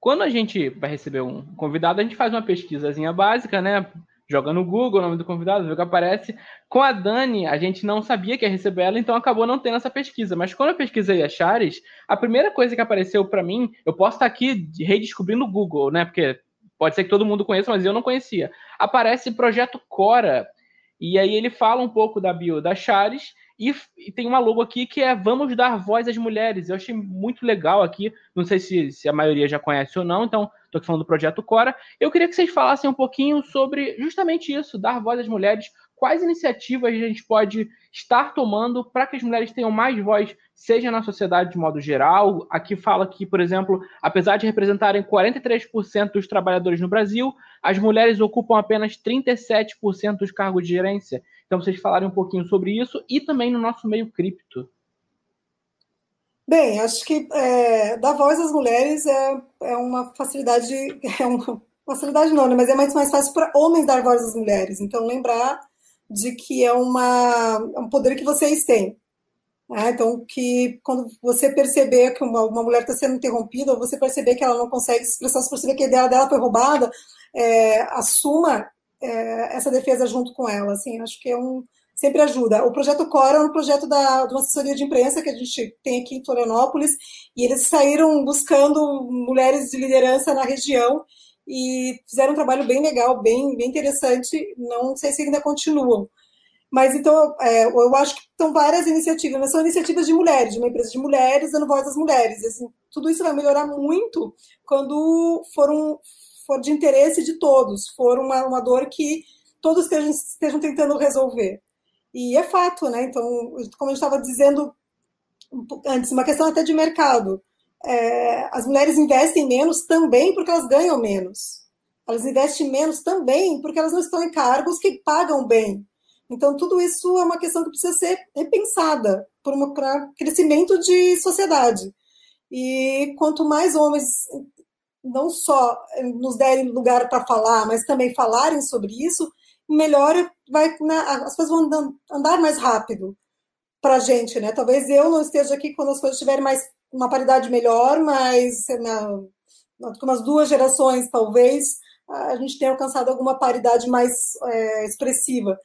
Quando a gente vai receber um convidado, a gente faz uma pesquisazinha básica, né? Joga no Google o nome do convidado, vê o que aparece. Com a Dani, a gente não sabia que ia receber ela, então acabou não tendo essa pesquisa. Mas quando eu pesquisei a Chares, a primeira coisa que apareceu para mim, eu posso estar aqui redescobrindo o Google, né? Porque pode ser que todo mundo conheça, mas eu não conhecia. Aparece Projeto Cora. E aí ele fala um pouco da bio da Chares e, e, tem uma logo aqui que é Vamos Dar Voz às Mulheres. Eu achei muito legal aqui. Não sei se, se a maioria já conhece ou não, então estou falando do Projeto Cora. Eu queria que vocês falassem um pouquinho sobre justamente isso, dar voz às mulheres. Quais iniciativas a gente pode estar tomando para que as mulheres tenham mais voz, seja na sociedade de modo geral? Aqui fala que, por exemplo, apesar de representarem 43% dos trabalhadores no Brasil, as mulheres ocupam apenas 37% dos cargos de gerência. Então, vocês falarem um pouquinho sobre isso e também no nosso meio cripto.
Bem, acho que é, dar voz às mulheres é, é uma facilidade, é uma facilidade não, né? mas é muito mais fácil para homens dar voz às mulheres. Então, lembrar de que é, uma, é um poder que vocês têm. Né? Então, que quando você perceber que uma, uma mulher está sendo interrompida, ou você perceber que ela não consegue se expressar, se perceber que a ideia dela foi roubada, é, assuma é, essa defesa junto com ela. Assim, acho que é um sempre ajuda. O projeto Cora é um projeto da, de uma assessoria de imprensa que a gente tem aqui em Florianópolis e eles saíram buscando mulheres de liderança na região e fizeram um trabalho bem legal, bem, bem interessante. Não sei se ainda continuam. Mas então, é, eu acho que são várias iniciativas, mas são iniciativas de mulheres, de uma empresa de mulheres, dando voz às mulheres. Assim, tudo isso vai melhorar muito quando for um, for de interesse de todos, for uma, uma dor que todos estejam tentando resolver. E é fato, né? Então, como eu estava dizendo antes, uma questão até de mercado. É, as mulheres investem menos também porque elas ganham menos. Elas investem menos também porque elas não estão em cargos que pagam bem. Então, tudo isso é uma questão que precisa ser repensada um crescimento de sociedade. E quanto mais homens não só nos derem lugar para falar, mas também falarem sobre isso, melhor vai, né, as coisas vão andar mais rápido para a gente, né? Talvez eu não esteja aqui quando as coisas tiverem mais uma paridade melhor, mas na, com umas duas gerações, talvez, a gente tenha alcançado alguma paridade mais é, expressiva.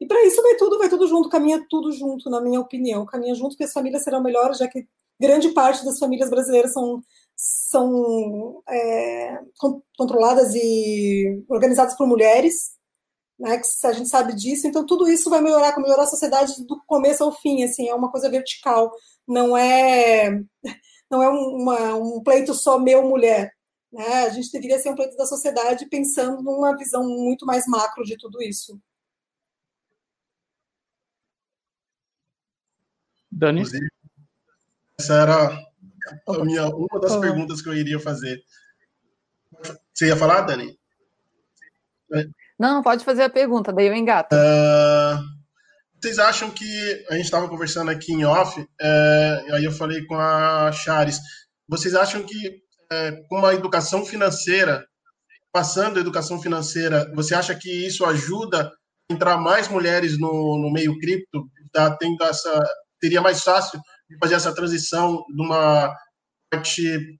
E para isso vai tudo, vai tudo junto, caminha tudo junto, na minha opinião. Caminha junto que as famílias serão melhores, já que grande parte das famílias brasileiras são são é, controladas e organizadas por mulheres, né, que a gente sabe disso, então tudo isso vai melhorar, melhorar a sociedade do começo ao fim, assim, é uma coisa vertical, não é não é uma, um pleito só meu-mulher, né, a gente deveria ser um pleito da sociedade pensando numa visão muito mais macro de tudo isso.
Dani?
Essa era a minha, uma das perguntas que eu iria fazer. Você ia falar, Dani?
Não, pode fazer a pergunta, daí eu engato.
Uh, vocês acham que a gente estava conversando aqui em off, é, aí eu falei com a Chares, vocês acham que é, com uma educação financeira, passando a educação financeira, você acha que isso ajuda a entrar mais mulheres no, no meio cripto? Tá tendo essa, teria mais fácil fazer essa transição de uma parte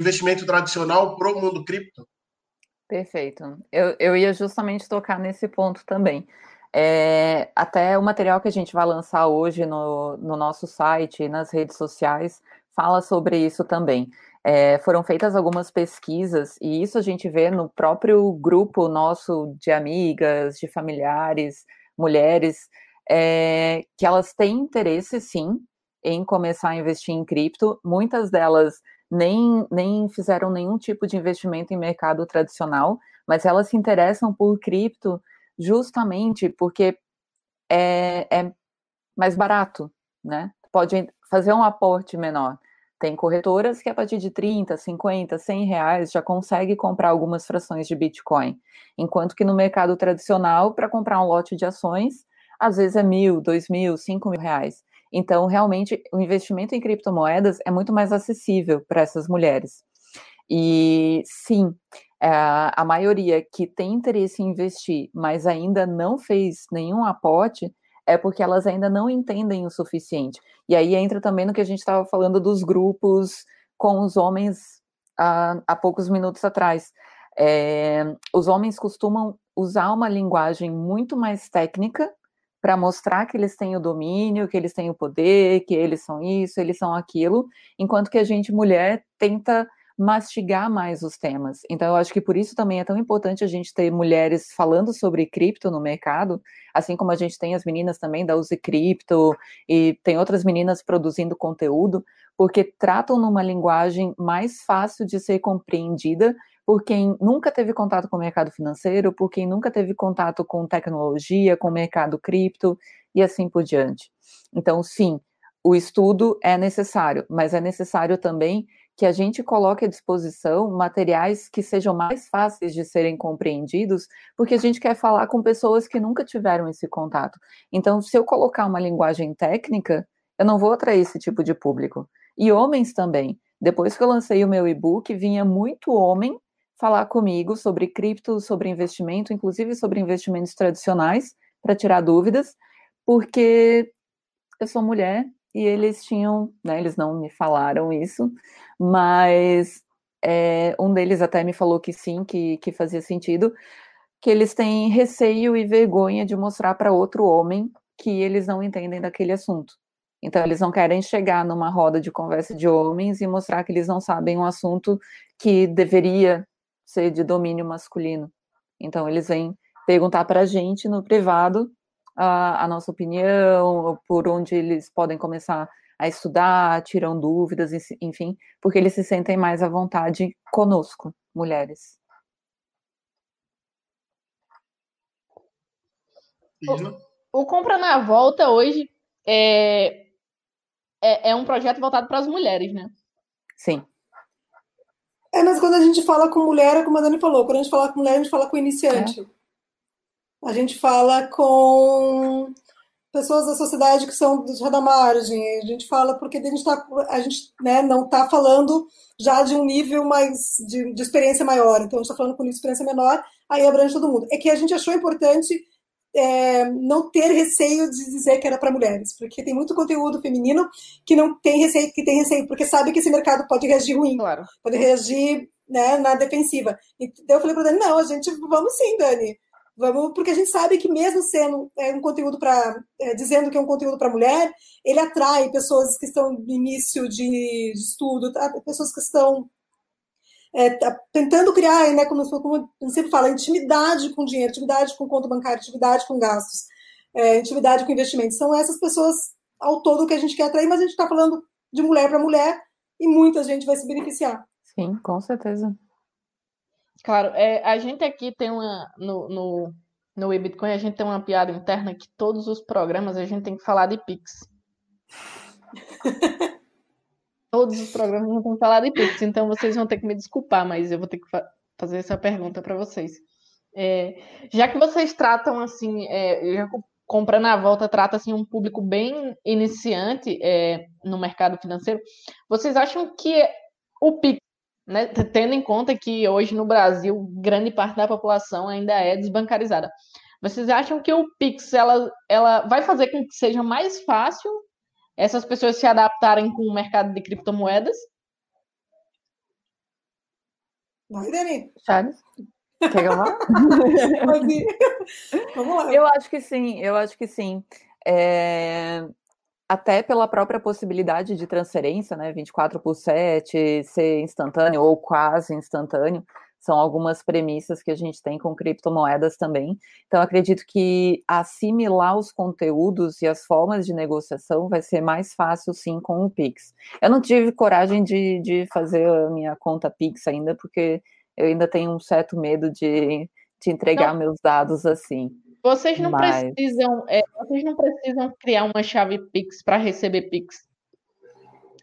investimento tradicional para o mundo cripto?
Perfeito. Eu, eu ia justamente tocar nesse ponto também. É, até o material que a gente vai lançar hoje no, no nosso site e nas redes sociais fala sobre isso também. É, foram feitas algumas pesquisas, e isso a gente vê no próprio grupo nosso de amigas, de familiares, mulheres, é, que elas têm interesse sim em começar a investir em cripto. Muitas delas nem, nem fizeram nenhum tipo de investimento em mercado tradicional, mas elas se interessam por cripto justamente porque é, é mais barato, né? Pode fazer um aporte menor. Tem corretoras que a partir de 30, 50, 100 reais já consegue comprar algumas frações de Bitcoin. Enquanto que no mercado tradicional, para comprar um lote de ações, às vezes é mil, dois mil, cinco mil reais. Então, realmente, o investimento em criptomoedas é muito mais acessível para essas mulheres. E sim, é, a maioria que tem interesse em investir, mas ainda não fez nenhum aporte, é porque elas ainda não entendem o suficiente. E aí entra também no que a gente estava falando dos grupos com os homens há, há poucos minutos atrás. É, os homens costumam usar uma linguagem muito mais técnica para mostrar que eles têm o domínio, que eles têm o poder, que eles são isso, eles são aquilo, enquanto que a gente, mulher, tenta mastigar mais os temas. Então, eu acho que por isso também é tão importante a gente ter mulheres falando sobre cripto no mercado, assim como a gente tem as meninas também da Use Cripto e tem outras meninas produzindo conteúdo, porque tratam numa linguagem mais fácil de ser compreendida por quem nunca teve contato com o mercado financeiro, por quem nunca teve contato com tecnologia, com o mercado cripto e assim por diante. Então, sim, o estudo é necessário, mas é necessário também que a gente coloque à disposição materiais que sejam mais fáceis de serem compreendidos, porque a gente quer falar com pessoas que nunca tiveram esse contato. Então, se eu colocar uma linguagem técnica, eu não vou atrair esse tipo de público. E homens também. Depois que eu lancei o meu e-book, vinha muito homem falar comigo sobre cripto, sobre investimento, inclusive sobre investimentos tradicionais, para tirar dúvidas, porque eu sou mulher e eles tinham, né, eles não me falaram isso, mas é, um deles até me falou que sim, que, que fazia sentido, que eles têm receio e vergonha de mostrar para outro homem que eles não entendem daquele assunto. Então, eles não querem chegar numa roda de conversa de homens e mostrar que eles não sabem um assunto que deveria ser de domínio masculino. Então, eles vêm perguntar para a gente no privado a, a nossa opinião, por onde eles podem começar a estudar, tiram dúvidas, enfim, porque eles se sentem mais à vontade conosco, mulheres.
O, o Compra na Volta hoje é, é, é um projeto voltado para as mulheres, né?
Sim.
É, mas quando a gente fala com mulher, é como a Dani falou, quando a gente fala com mulher, a gente fala com iniciante. É. A gente fala com pessoas da sociedade que são já da margem. A gente fala porque a gente, tá, a gente né, não está falando já de um nível mais de, de experiência maior. Então a gente está falando com um nível de experiência menor, aí abrange todo mundo. É que a gente achou importante é, não ter receio de dizer que era para mulheres, porque tem muito conteúdo feminino que não tem receio, que tem receio, porque sabe que esse mercado pode reagir ruim,
claro.
pode reagir né, na defensiva. Então eu falei para Dani, não, a gente vamos sim, Dani. Vamos, porque a gente sabe que mesmo sendo é, um conteúdo para é, dizendo que é um conteúdo para mulher, ele atrai pessoas que estão no início de, de estudo, tá? pessoas que estão é, tá tentando criar, né, como, como gente sempre fala, intimidade com dinheiro, intimidade com conta bancária, intimidade com gastos, é, intimidade com investimentos. São essas pessoas ao todo que a gente quer atrair, mas a gente está falando de mulher para mulher e muita gente vai se beneficiar.
Sim, com certeza.
Claro, é, a gente aqui tem uma. No, no, no Bitcoin, a gente tem uma piada interna que todos os programas a gente tem que falar de Pix. todos os programas tem que falar de Pix, então vocês vão ter que me desculpar, mas eu vou ter que fa fazer essa pergunta para vocês. É, já que vocês tratam assim, é, já comprando a volta trata assim um público bem iniciante é, no mercado financeiro, vocês acham que o Pix né, tendo em conta que hoje no Brasil grande parte da população ainda é desbancarizada. Vocês acham que o Pix ela, ela vai fazer com que seja mais fácil essas pessoas se adaptarem com o mercado de criptomoedas?
Vai, Dani.
Charles? Quer que eu vá?
Vamos lá.
Eu acho que sim, eu acho que sim. É até pela própria possibilidade de transferência, né, 24 por 7, ser instantâneo ou quase instantâneo, são algumas premissas que a gente tem com criptomoedas também. Então, acredito que assimilar os conteúdos e as formas de negociação vai ser mais fácil, sim, com o Pix. Eu não tive coragem de, de fazer a minha conta Pix ainda, porque eu ainda tenho um certo medo de, de entregar não. meus dados assim.
Vocês não Mas... precisam, é, vocês não precisam criar uma chave Pix para receber Pix.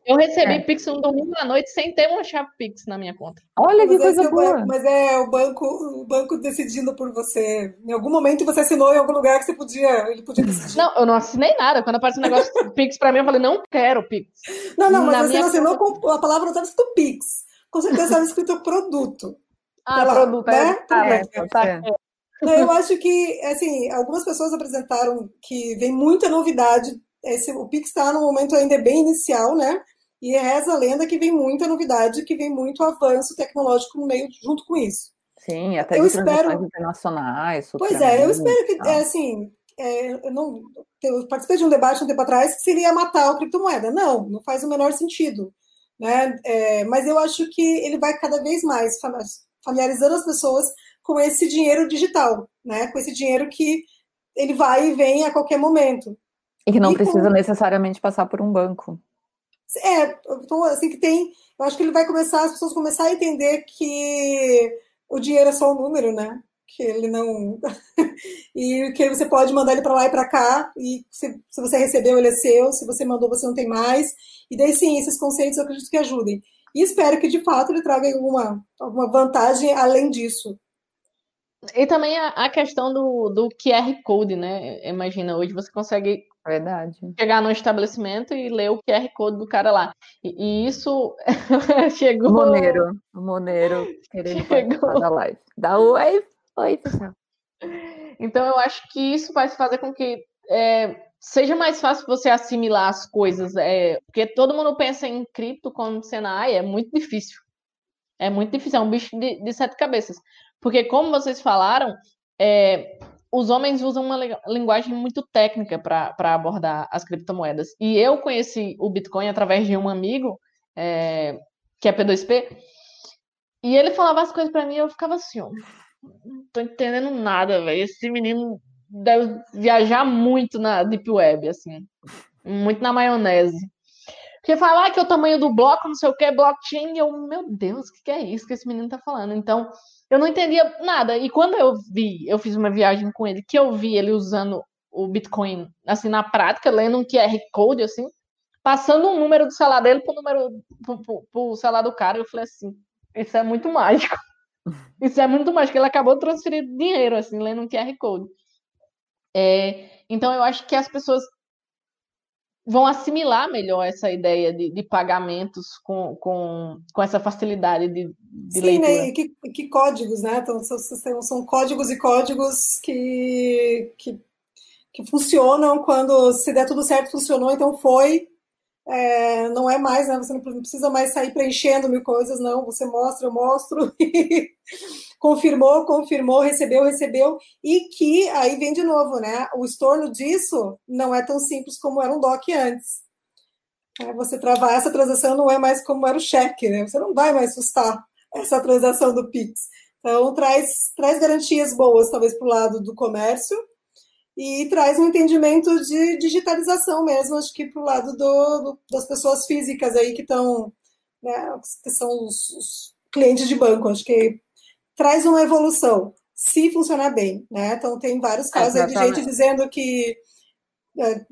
Eu recebi é. Pix um domingo à noite sem ter uma chave Pix na minha conta.
Olha que mas coisa
é
boa.
Banco, mas é o banco, o banco decidindo por você. Em algum momento você assinou em algum lugar que você podia, ele podia decidir.
Não, eu não assinei nada. Quando aparece um negócio Pix para mim, eu falei, não quero Pix.
Não, não, mas na você não assinou conta... com a palavra não estava escrito Pix. Com certeza estava escrito produto.
Ah, lá, produto,
né?
é. Ah, é, tá, é.
Eu acho que, assim, algumas pessoas apresentaram que vem muita novidade. Esse, o Pix está no momento ainda bem inicial, né? E reza a lenda que vem muita novidade, que vem muito avanço tecnológico no meio junto com isso.
Sim, até eu espero... internacionais.
Pois é, eu espero que, é, assim, é, eu, não, eu participei de um debate um tempo atrás que seria matar a criptomoeda. Não, não faz o menor sentido. Né? É, mas eu acho que ele vai cada vez mais familiarizando as pessoas com esse dinheiro digital, né? com esse dinheiro que ele vai e vem a qualquer momento.
E que não e precisa com... necessariamente passar por um banco.
É, então, assim, que tem. Eu acho que ele vai começar, as pessoas começar a entender que o dinheiro é só um número, né? Que ele não. e que você pode mandar ele para lá e para cá, e se, se você recebeu, ele é seu, se você mandou, você não tem mais. E daí sim, esses conceitos eu acredito que ajudem. E espero que de fato ele traga alguma, alguma vantagem além disso.
E também a, a, questão do, do QR Code, né? Imagina, hoje você consegue
Verdade.
chegar no estabelecimento e ler o QR Code do cara lá. E, e isso chegou.
Moneiro, Moneiro querendo chegou... da live. Dá oi, oi, pessoal.
Então eu acho que isso vai fazer com que é, seja mais fácil você assimilar as coisas. É, porque todo mundo pensa em cripto como sendo, é muito difícil. É muito difícil, é um bicho de, de sete cabeças. Porque, como vocês falaram, é, os homens usam uma linguagem muito técnica para abordar as criptomoedas. E eu conheci o Bitcoin através de um amigo, é, que é P2P, e ele falava as coisas para mim e eu ficava assim, ó, não tô entendendo nada, velho. Esse menino deve viajar muito na Deep Web, assim, muito na maionese. Porque falar que é o tamanho do bloco, não sei o que, blockchain, eu, meu Deus, o que, que é isso que esse menino tá falando? Então, eu não entendia nada. E quando eu vi, eu fiz uma viagem com ele, que eu vi ele usando o Bitcoin, assim, na prática, lendo um QR Code, assim, passando um número do celular dele pro número, pro, pro, pro celular do cara, eu falei assim, isso é muito mágico. Isso é muito mágico. Ele acabou de transferir dinheiro, assim, lendo um QR Code. É, então, eu acho que as pessoas vão assimilar melhor essa ideia de, de pagamentos com, com, com essa facilidade de, de Sim, leitura.
Né? E que, que códigos, né? Então, são, são códigos e códigos que, que, que funcionam quando, se der tudo certo, funcionou, então foi. É, não é mais, né? Você não precisa mais sair preenchendo mil coisas, não. Você mostra, eu mostro. confirmou, confirmou, recebeu, recebeu, e que aí vem de novo, né? O estorno disso não é tão simples como era um DOC antes. É, você travar essa transação não é mais como era o cheque, né? Você não vai mais sustar essa transação do Pix. Então, traz, traz garantias boas, talvez, para o lado do comércio, e traz um entendimento de digitalização mesmo, acho que para o lado do, do, das pessoas físicas aí que estão, né, que são os, os clientes de banco. Acho que traz uma evolução, se funcionar bem, né? Então tem vários casos de gente dizendo que é,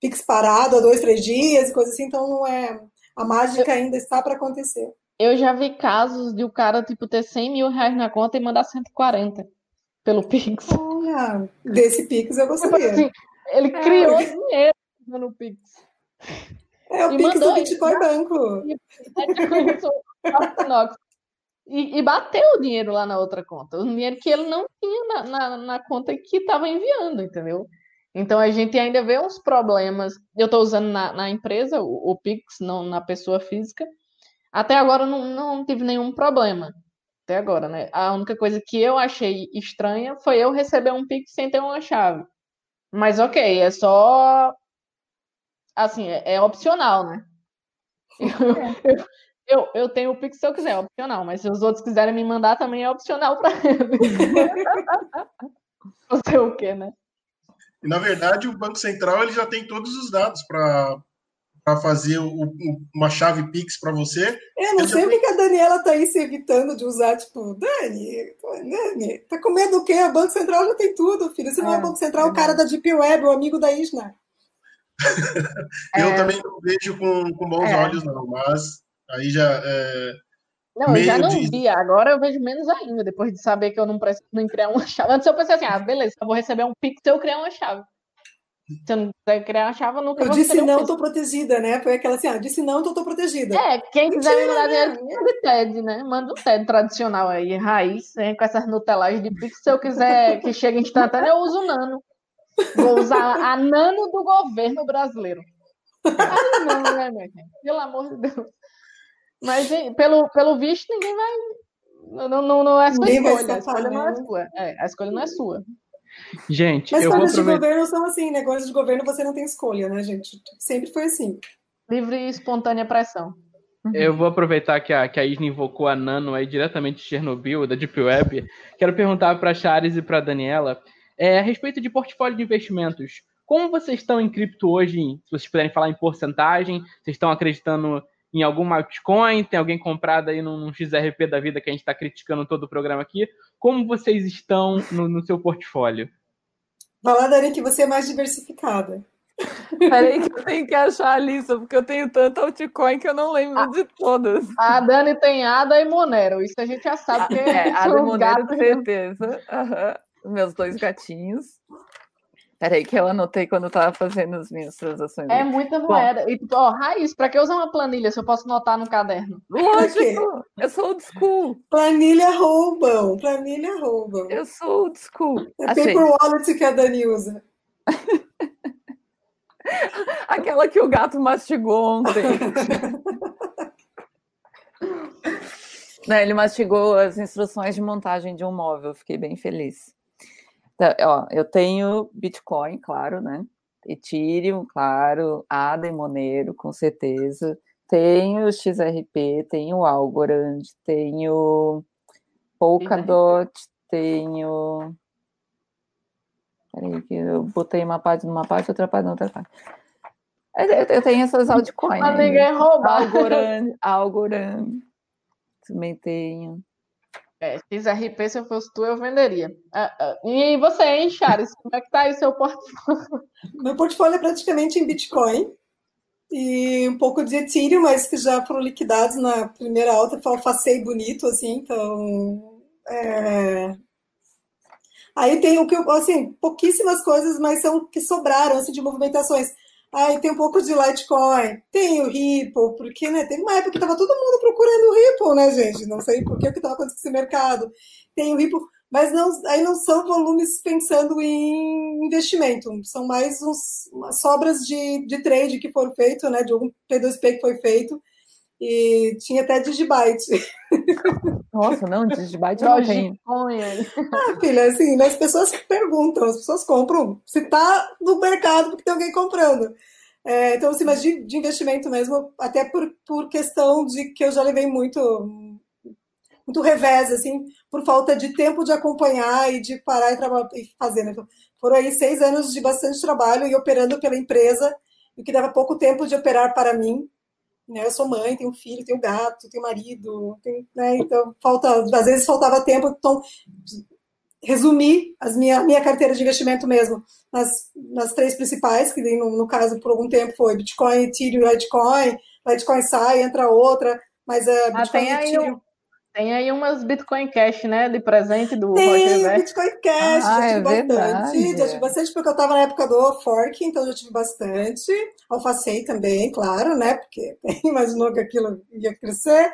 Pix parado há dois, três dias e coisa assim, então não é. A mágica ainda está para acontecer.
Eu já vi casos de o cara, tipo, ter 100 mil reais na conta e mandar 140 pelo Pix.
Olha, desse Pix eu gostaria. Tipo assim,
ele é. criou dinheiro no Pix.
É o e Pix do Bitcoin Banco.
E, e, bateu o dinheiro lá na outra conta. O dinheiro que ele não tinha na, na, na conta que estava enviando, entendeu? Então a gente ainda vê uns problemas. Eu estou usando na, na empresa o, o, Pix, não na pessoa física. Até agora não, não tive nenhum problema. Até agora, né? A única coisa que eu achei estranha foi eu receber um Pix sem ter uma chave. Mas ok, é só. Assim, é, é opcional, né? Eu, eu, eu, eu tenho o Pix se eu quiser, é opcional, mas se os outros quiserem me mandar, também é opcional para eles. Fazer o quê, né?
E, na verdade, o Banco Central ele já tem todos os dados para fazer o, o, uma chave Pix para você.
Eu não sei porque tem... a Daniela está aí se evitando de usar, tipo, Dani, Dani, tá com medo do quê? O Banco Central já tem tudo, filho. Se não é, é Banco Central, é o cara da Deep Web, o amigo da Isna.
eu é... também não vejo com, com bons é. olhos, não, mas Aí já. É,
não, eu já não de... vi, agora eu vejo menos ainda, depois de saber que eu não preciso nem criar uma chave. Antes eu pensei assim, ah, beleza, eu vou receber um Pix se eu criar uma chave. Se eu não quiser criar uma chave, eu nunca
eu vou disse não, tô protegida, né? Foi aquela assim, ah, disse não, tô, tô protegida.
É, quem quiser me mandar dinheiro, manda TED, né? Manda um TED tradicional aí, raiz, né? com essas nutelagens de Pix. Se eu quiser que chegue instantâneo, eu uso o Nano. Vou usar a Nano do governo brasileiro. Ah, não, né, minha gente? Pelo amor de Deus. Mas, pelo, pelo visto, ninguém vai. Não, não, não é sua
Ninguém
escolha. A escolha não é
né?
sua. É, a escolha não é sua.
Gente,
Mas
eu vou
coisas de
aproveitar.
governo são assim, né? Coisas de governo você não tem escolha, né, gente? Sempre foi assim.
Livre e espontânea pressão.
Eu vou aproveitar que a, que a Isna invocou a Nano aí diretamente de Chernobyl, da Deep Web. Quero perguntar para a Chares e para a Daniela é, a respeito de portfólio de investimentos. Como vocês estão em cripto hoje? Se vocês puderem falar em porcentagem, vocês estão acreditando em alguma altcoin? Tem alguém comprado aí num, num XRP da vida que a gente está criticando todo o programa aqui? Como vocês estão no, no seu portfólio?
Vai lá, Dani, que você é mais diversificada.
Peraí que eu tenho que achar a lista, porque eu tenho tanta altcoin que eu não lembro
Ah.
de todas.
A Dani tem Ada e Monero. Isso a gente já sabe. Que
É, a
são
do
os
Monero, com certeza. Aham. Meus dois gatinhos. Peraí que eu anotei quando eu tava fazendo as minhas transações.
É muita moeda. E, tipo, ó, Raiz, pra que usar uma planilha se eu posso anotar no caderno?
Lógico, eu sou old school.
Planilha roubam, planilha roubam.
Eu sou old school.
É
Achei.
paper wallet que a Dani usa.
Aquela que o gato mastigou ontem. Né, ele mastigou as instruções de montagem de um móvel, fiquei bem feliz. Então, ó, eu tenho Bitcoin, claro, né? Ethereum, claro, ADA e Monero, com certeza. Tenho XRP, tenho Algorand, tenho Polkadot, tenho. Peraí, que eu botei uma parte numa parte, outra parte na outra parte. Eu, tenho essas altcoins. Né?
ninguém roubar.
Algorand, Algorand. Também tenho.
É, XRP, se eu fosse tu, eu venderia. Ah, ah, E você, hein, Chares? Como é que tá aí o seu portfólio?
Meu portfólio é praticamente em Bitcoin e um pouco de Ethereum, mas que já foram liquidados na primeira alta, foi alfacei bonito, assim, então... é, Aí tem o que, assim, pouquíssimas coisas, mas são que sobraram, assim, de movimentações. Aí tem um pouco de Litecoin, tem o Ripple, porque, né, teve uma época que estava todo mundo procurando o Ripple, né, gente? Não sei por que estava acontecendo esse mercado. Tem o Ripple, mas não, aí não são volumes pensando em investimento, são mais uns, sobras de, de trade que foram feitos, né, de algum P2P que foi feito, e tinha até Digibyte.
Nossa, não, Digibyte eu não
aí.
Ah, filha, assim, as pessoas perguntam, as pessoas compram, se tá no mercado porque tem alguém comprando. É, então, assim, mas de, de investimento mesmo, até por, por questão de que eu já levei muito, muito revés, assim, por falta de tempo de acompanhar e de parar e, trabalhar e fazer. Né? Então, Foram aí seis anos de bastante trabalho e operando pela empresa, o que dava pouco tempo de operar para mim. Né? Eu sou mãe, tenho filho, tenho gato, tenho marido, tenho, né? então falta, às vezes faltava tempo, então resumir as minha, minha carteira de investimento mesmo nas, nas três principais, que no, no caso por algum tempo foi Bitcoin, Ethereum, Litecoin, Litecoin sai, entra outra, mas a
Ah,
Bitcoin Ethereum...
tem aí umas Bitcoin Cash, né? De presente do
Tem
Roger Ver.
Bitcoin Cash,
Ah,
já
é
tive bastante.
verdade.
Já tive bastante porque eu estava na época do fork, então já tive bastante. Alfacei também, claro, né? Porque imaginou que aquilo ia crescer.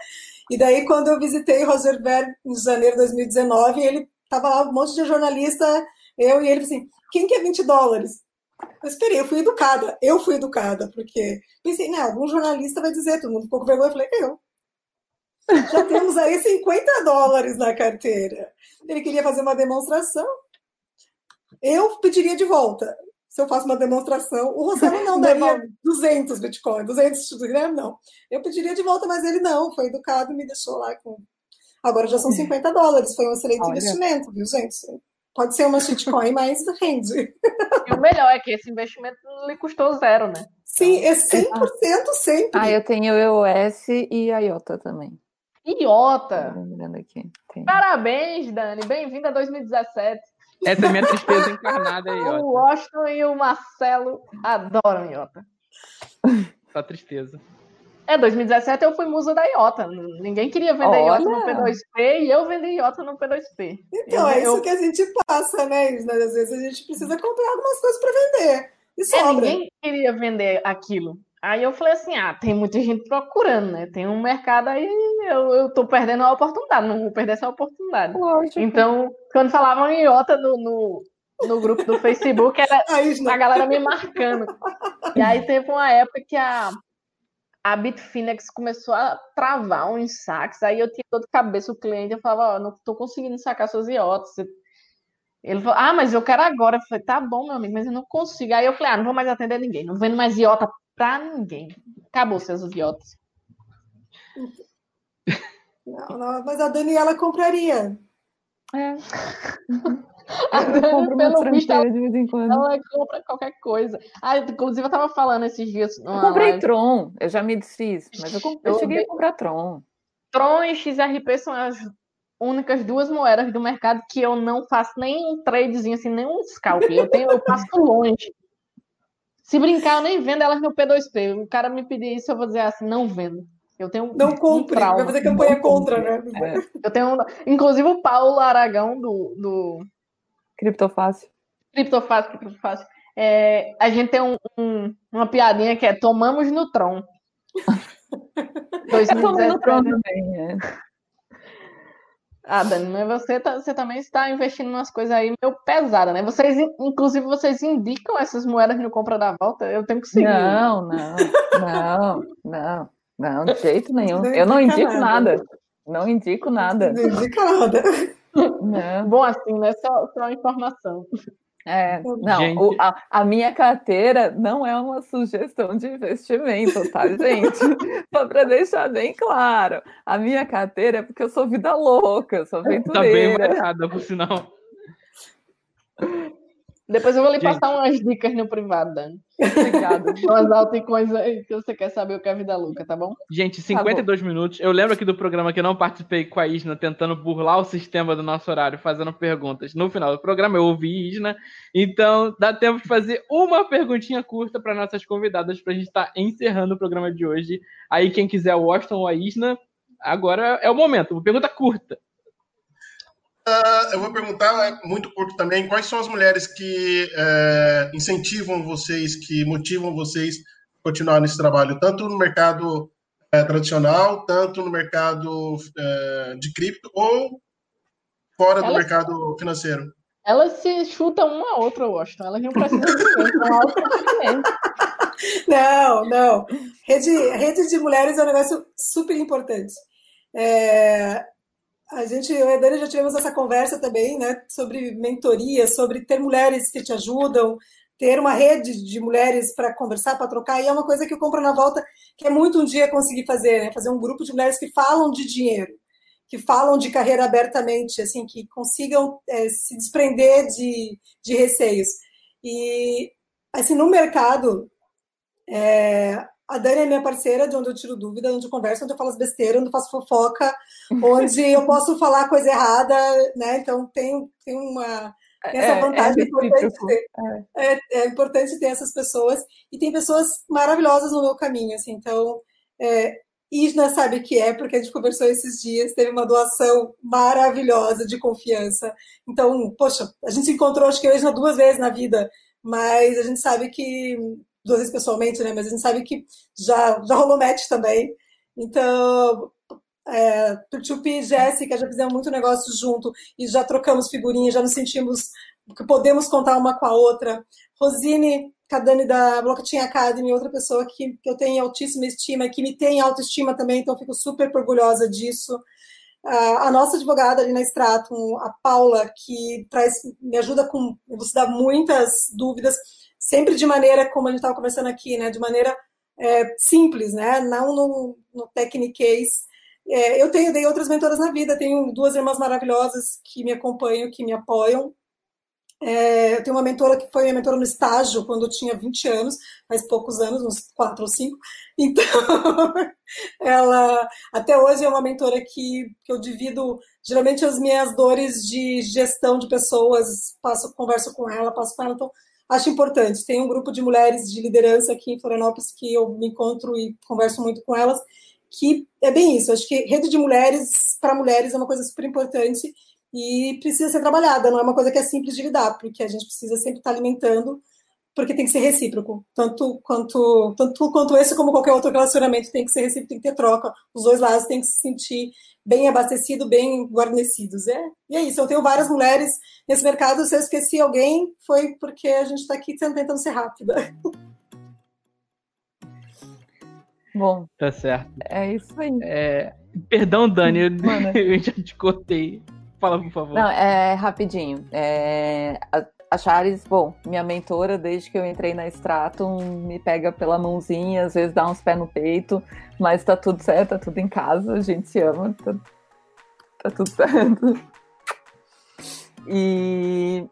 E daí, quando eu visitei o Roger Ver em janeiro de 2019, ele tava lá, um monte de jornalista, eu e ele, assim, quem quer 20 dólares? Eu esperei, eu fui educada, eu fui educada, porque pensei, né, algum jornalista vai dizer, todo mundo ficou com vergonha, eu falei, eu. Já temos aí 50 dólares na carteira. Ele queria fazer uma demonstração. Eu pediria de volta. Se eu faço uma demonstração, o Rossello não daria 200 Bitcoin, 200 né? não. Eu pediria de volta, mas ele não, foi educado e me deixou lá com. Agora já são 50 dólares, foi um excelente
Olha.
investimento, viu, gente? Pode ser uma shitcoin, mas rende.
E o melhor é que esse investimento lhe custou zero, né?
Sim, é 100% sempre.
Ah, eu tenho EOS e a IOTA também.
Idiota!
Lembrando aqui. Tem.
Parabéns, Dani. Bem-vindo a 2017.
Essa é a minha tristeza encarnada aí,
O. Washington e o Marcelo adoram Iota.
Só tristeza.
É, 2017 eu fui musa da Iota. Ninguém queria vender Iota no
Olha!
P2P e eu vendi Iota no P2P.
Então,
Eu-
é isso
eu-
que a gente passa, né? Isna? Às vezes a gente precisa comprar algumas coisas para vender. E
É,
sobra.
ninguém queria vender aquilo. Aí eu falei assim: ah, tem muita gente procurando, né? Tem um mercado aí, eu, eu tô perdendo a oportunidade, não vou perder essa oportunidade.
Lógico.
Então, quando falavam em Iota no, no, no grupo do Facebook, era
A
galera me marcando. E aí teve uma época que a, a Bitfinex começou a travar uns saques, aí eu tinha dor de cabeça o cliente, eu falava, ó, oh, não tô conseguindo sacar suas iotas. Ele falou, ah, mas eu quero agora. Eu falei, tá bom, meu amigo, mas eu não consigo. Aí eu falei, ah, não vou mais atender ninguém, não vendo mais iota pra ninguém. Acabou seus iotas.
Não, não, mas a Daniela compraria.
É.
A Dani, pelo visto, ela, de vez em quando. ela compra qualquer coisa. Ah, inclusive, eu tava falando esses dias.
Eu comprei live. Tron, eu já me desfiz, mas eu, comprei, eu cheguei a comprar Tron.
Tron e XRP são as únicas duas moedas do mercado que eu não faço nem um tradezinho assim, nem um scalp. Eu, tenho, eu passo longe. Se brincar, eu nem vendo elas no P2P. O cara me pedir isso, eu vou dizer assim, não vendo. Eu tenho
não compre, um vai fazer campanha contra, né?
É. Eu tenho, inclusive o Paulo Aragão do, do
Criptofácil.
Criptofácil, Criptofácil. É, a gente tem um, um, uma piadinha que é tomamos no Tron.
2017. no Tron também, é.
Ah, Dani, mas você, tá, você também está investindo em umas coisas aí meio pesadas, né? Vocês, inclusive, vocês indicam essas moedas no compra da volta? Eu tenho que seguir.
Não, não, não, não, não, de jeito nenhum. Não eu não indico nada. nada. Não indico nada.
Não indica nada.
Não. Bom assim, né? Só, só informação.
É, não, o, a, a, minha carteira não é uma sugestão de investimento, tá, gente? Só para deixar bem claro. A minha carteira é porque eu sou vida louca, sou aventureira. Tá bem
variada, por sinal.
Depois eu vou lhe Gente. passar umas dicas no privado, Dani. Obrigada. umas altcoins aí que você quer saber o que é vida louca, tá bom?
Gente, 52 tá minutos. Eu lembro aqui do programa que eu não participei com a Isna, tentando burlar o sistema do nosso horário, fazendo perguntas. No final do programa eu ouvi Isna. Então dá tempo de fazer uma perguntinha curta para nossas convidadas, para a gente estar tá encerrando o programa de hoje. Aí quem quiser o Washington ou a Isna, agora é o momento. Uma pergunta curta.
Uh, eu vou perguntar, é muito curto também, quais são as mulheres que é, incentivam vocês, que motivam vocês a continuar nesse trabalho, tanto no mercado é, tradicional, tanto no mercado é, de cripto ou fora do mercado financeiro?
Elas se chutam uma a outra, Washington. Elas não precisam de
Não, não. Rede, rede de mulheres é um negócio super importante. É, a gente, eu e a Dani já tivemos essa conversa também, né, sobre mentoria, sobre ter mulheres que te ajudam, ter uma rede de mulheres para conversar, para trocar, e é uma coisa que eu compro na volta, que é muito um dia conseguir fazer, né, fazer um grupo de mulheres que falam de dinheiro, que falam de carreira abertamente, assim, que consigam é, se desprender de, de receios. E, assim, no mercado, é, a Dani é minha parceira, de onde eu tiro dúvida, onde eu converso, onde eu falo as besteiras, onde eu faço fofoca, onde eu posso falar coisa errada, né? Então tem, tem uma tem essa é, vantagem. É, é importante ter, é. é, importante ter essas pessoas. E tem pessoas maravilhosas no meu caminho, assim. Então, é, Isna sabe que é, porque a gente conversou esses dias, teve uma doação maravilhosa de confiança. Então, poxa, a gente se encontrou, acho que hoje duas vezes na vida, mas a gente sabe que duas vezes pessoalmente, né? Mas a gente sabe que já, já rolou match também. Então, é, e Jéssica já fizemos muito negócio junto e já trocamos figurinhas, já nos sentimos que podemos contar uma com a outra. Rosine Cadani da Blockchain Academy, outra pessoa que, que eu tenho altíssima estima, que me tem autoestima também, então fico super orgulhosa disso. A nossa advogada ali na Stratum, a Paula, que traz, me ajuda com elucidar muitas dúvidas sempre de maneira, como a gente estava conversando aqui, né, de maneira é, simples, né, não no, no techniquez. É, eu tenho dei outras mentoras na vida, tenho duas irmãs maravilhosas que me acompanham, que me apoiam. É, eu tenho uma mentora que foi minha mentora no estágio quando eu tinha 20 anos, faz poucos anos, uns 4 ou 5. Então, ela até hoje é uma mentora que, que eu divido geralmente as minhas dores de gestão de pessoas, passo, converso com ela, passo com ela. Então, acho importante. Tem um grupo de mulheres de liderança aqui em Florianópolis que eu me encontro e converso muito com elas, que é bem isso. Acho que rede de mulheres para mulheres é uma coisa super importante e precisa ser trabalhada. Não é uma coisa que é simples de lidar, porque a gente precisa sempre estar alimentando, porque tem que ser recíproco. Tanto quanto, tanto quanto esse como qualquer outro relacionamento tem que ser recíproco, tem que ter troca. Os dois lados têm que se sentir bem abastecidos, bem guarnecidos. É, e é isso. Eu tenho várias mulheres nesse mercado. Se eu esqueci alguém, foi porque a gente está aqui tentando ser rápida.
Bom.
Tá certo.
É isso aí.
É... Perdão, Dani, eu, eu já te cortei. Fala, por favor.
Não, é rapidinho. É, a, Charis, bom, minha mentora, desde que eu entrei na Stratum, me pega pela mãozinha, às vezes dá uns pés no peito, mas tá tudo certo, tá tudo em casa, a gente se ama, tá, tá tudo certo. E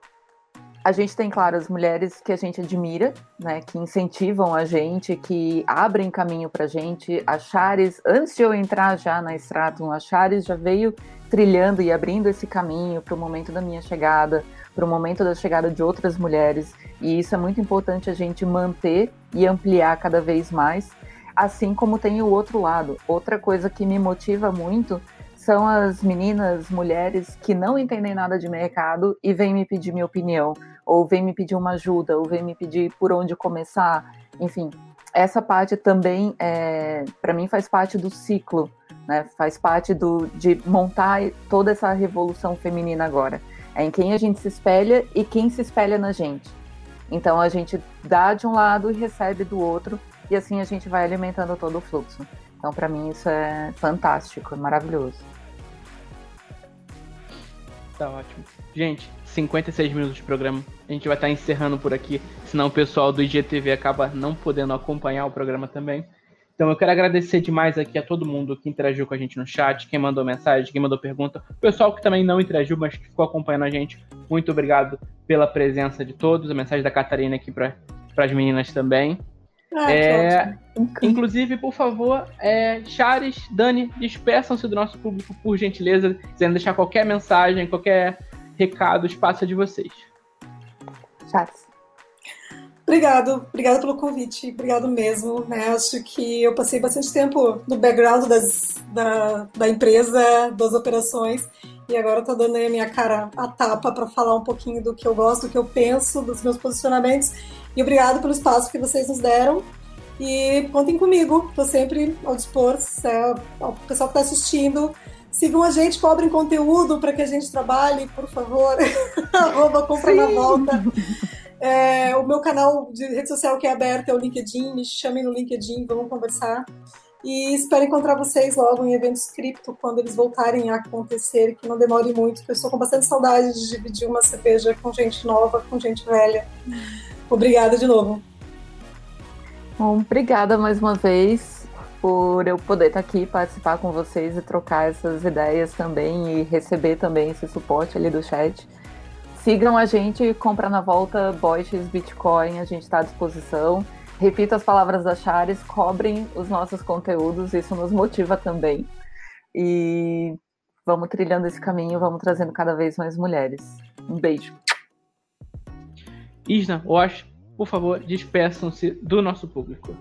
a gente tem, claro, as mulheres que a gente admira, né, que incentivam a gente, que abrem caminho pra gente. A Charis, antes de eu entrar já na Stratum, a Charis já veio trilhando e abrindo esse caminho para o momento da minha chegada, para o momento da chegada de outras mulheres. E isso é muito importante a gente manter e ampliar cada vez mais. Assim como tem o outro lado. Outra coisa que me motiva muito são as meninas, mulheres que não entendem nada de mercado e vêm me pedir minha opinião, ou vêm me pedir uma ajuda, ou vêm me pedir por onde começar. Enfim, essa parte também, é, para mim, faz parte do ciclo, né? faz parte do, de montar toda essa revolução feminina agora. É em quem a gente se espelha e quem se espelha na gente. Então a gente dá de um lado e recebe do outro, e assim a gente vai alimentando todo o fluxo. Então, para mim, isso é fantástico, é maravilhoso.
Tá ótimo. Gente, 56 minutos de programa. A gente vai estar encerrando por aqui, senão o pessoal do IGTV acaba não podendo acompanhar o programa também. Então eu quero agradecer demais aqui a todo mundo que interagiu com a gente no chat, quem mandou mensagem, quem mandou pergunta, o pessoal que também não interagiu, mas que ficou acompanhando a gente. Muito obrigado pela presença de todos, a mensagem da Catarina aqui para as meninas também. Ah, é, inclusive, por favor, é, Chares, Dani, despeçam-se do nosso público, por gentileza, quiserem deixar qualquer mensagem, qualquer recado, espaço é de vocês.
Chares.
Obrigado, obrigado pelo convite, obrigado mesmo. Né? Acho que eu passei bastante tempo no background das, da, da empresa, das operações, e agora estou dando a minha cara a tapa para falar um pouquinho do que eu gosto, do que eu penso, dos meus posicionamentos e obrigado pelo espaço que vocês nos deram. E contem comigo, estou sempre ao dispor. É, o pessoal que está assistindo, sigam a gente, cobrem conteúdo para que a gente trabalhe, por favor. Arroba compra Sim. na volta. É, o meu canal de rede social que é aberto é o LinkedIn, me chamem no LinkedIn, vamos conversar. E espero encontrar vocês logo em eventos cripto, quando eles voltarem a acontecer, que não demore muito, porque eu estou com bastante saudade de dividir uma cerveja com gente nova, com gente velha. Obrigada de novo.
Bom, obrigada mais uma vez por eu poder estar aqui, participar com vocês e trocar essas ideias também e receber também esse suporte ali do chat. Sigam a gente, compra na volta, Boiches, Bitcoin, a gente está à disposição. Repito as palavras da Chares, cobrem os nossos conteúdos, isso nos motiva também. E vamos trilhando esse caminho, vamos trazendo cada vez mais mulheres. Um beijo.
Isna, Wash, por favor, despeçam-se do nosso público.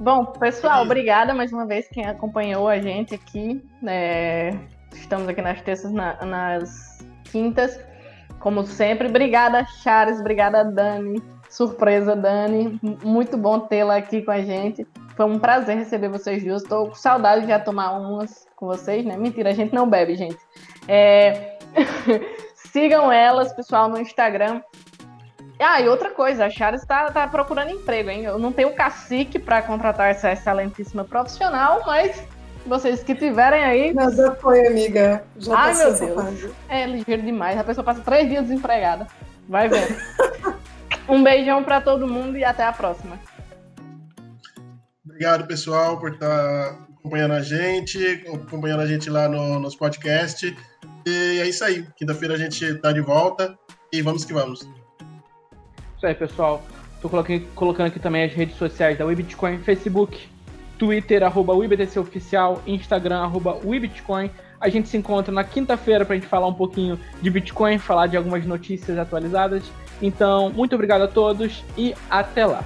Bom, pessoal, obrigada mais uma vez quem acompanhou a gente aqui. É, estamos aqui nas terças, na, nas quintas. Como sempre, obrigada, Charles, obrigada, Dani. Surpresa, Dani. Muito bom tê-la aqui com a gente. Foi um prazer receber vocês duas. Estou com saudade de já tomar umas com vocês, né? Mentira, a gente não bebe, gente. É... Sigam elas, pessoal, no Instagram. Ah, e outra coisa, a Charis está tá procurando emprego, hein? Eu não tenho cacique para contratar essa excelentíssima profissional, mas vocês que tiverem aí.
Nada foi, amiga.
Já Ai, meu Deus. É ligeiro demais. A pessoa passa três dias desempregada. Vai ver. um beijão para todo mundo e até a próxima.
Obrigado, pessoal, por estar tá acompanhando a gente, acompanhando a gente lá no, nos podcasts. E é isso aí. Quinta-feira a gente tá de volta e vamos que vamos.
Isso aí, pessoal. Tô colocando aqui também as redes sociais da WeBitcoin, Facebook, Twitter, arroba Oficial, Instagram, arroba WeBitcoin. A gente se encontra na quinta-feira para a gente falar um pouquinho de Bitcoin, falar de algumas notícias atualizadas. Então, muito obrigado a todos e até lá.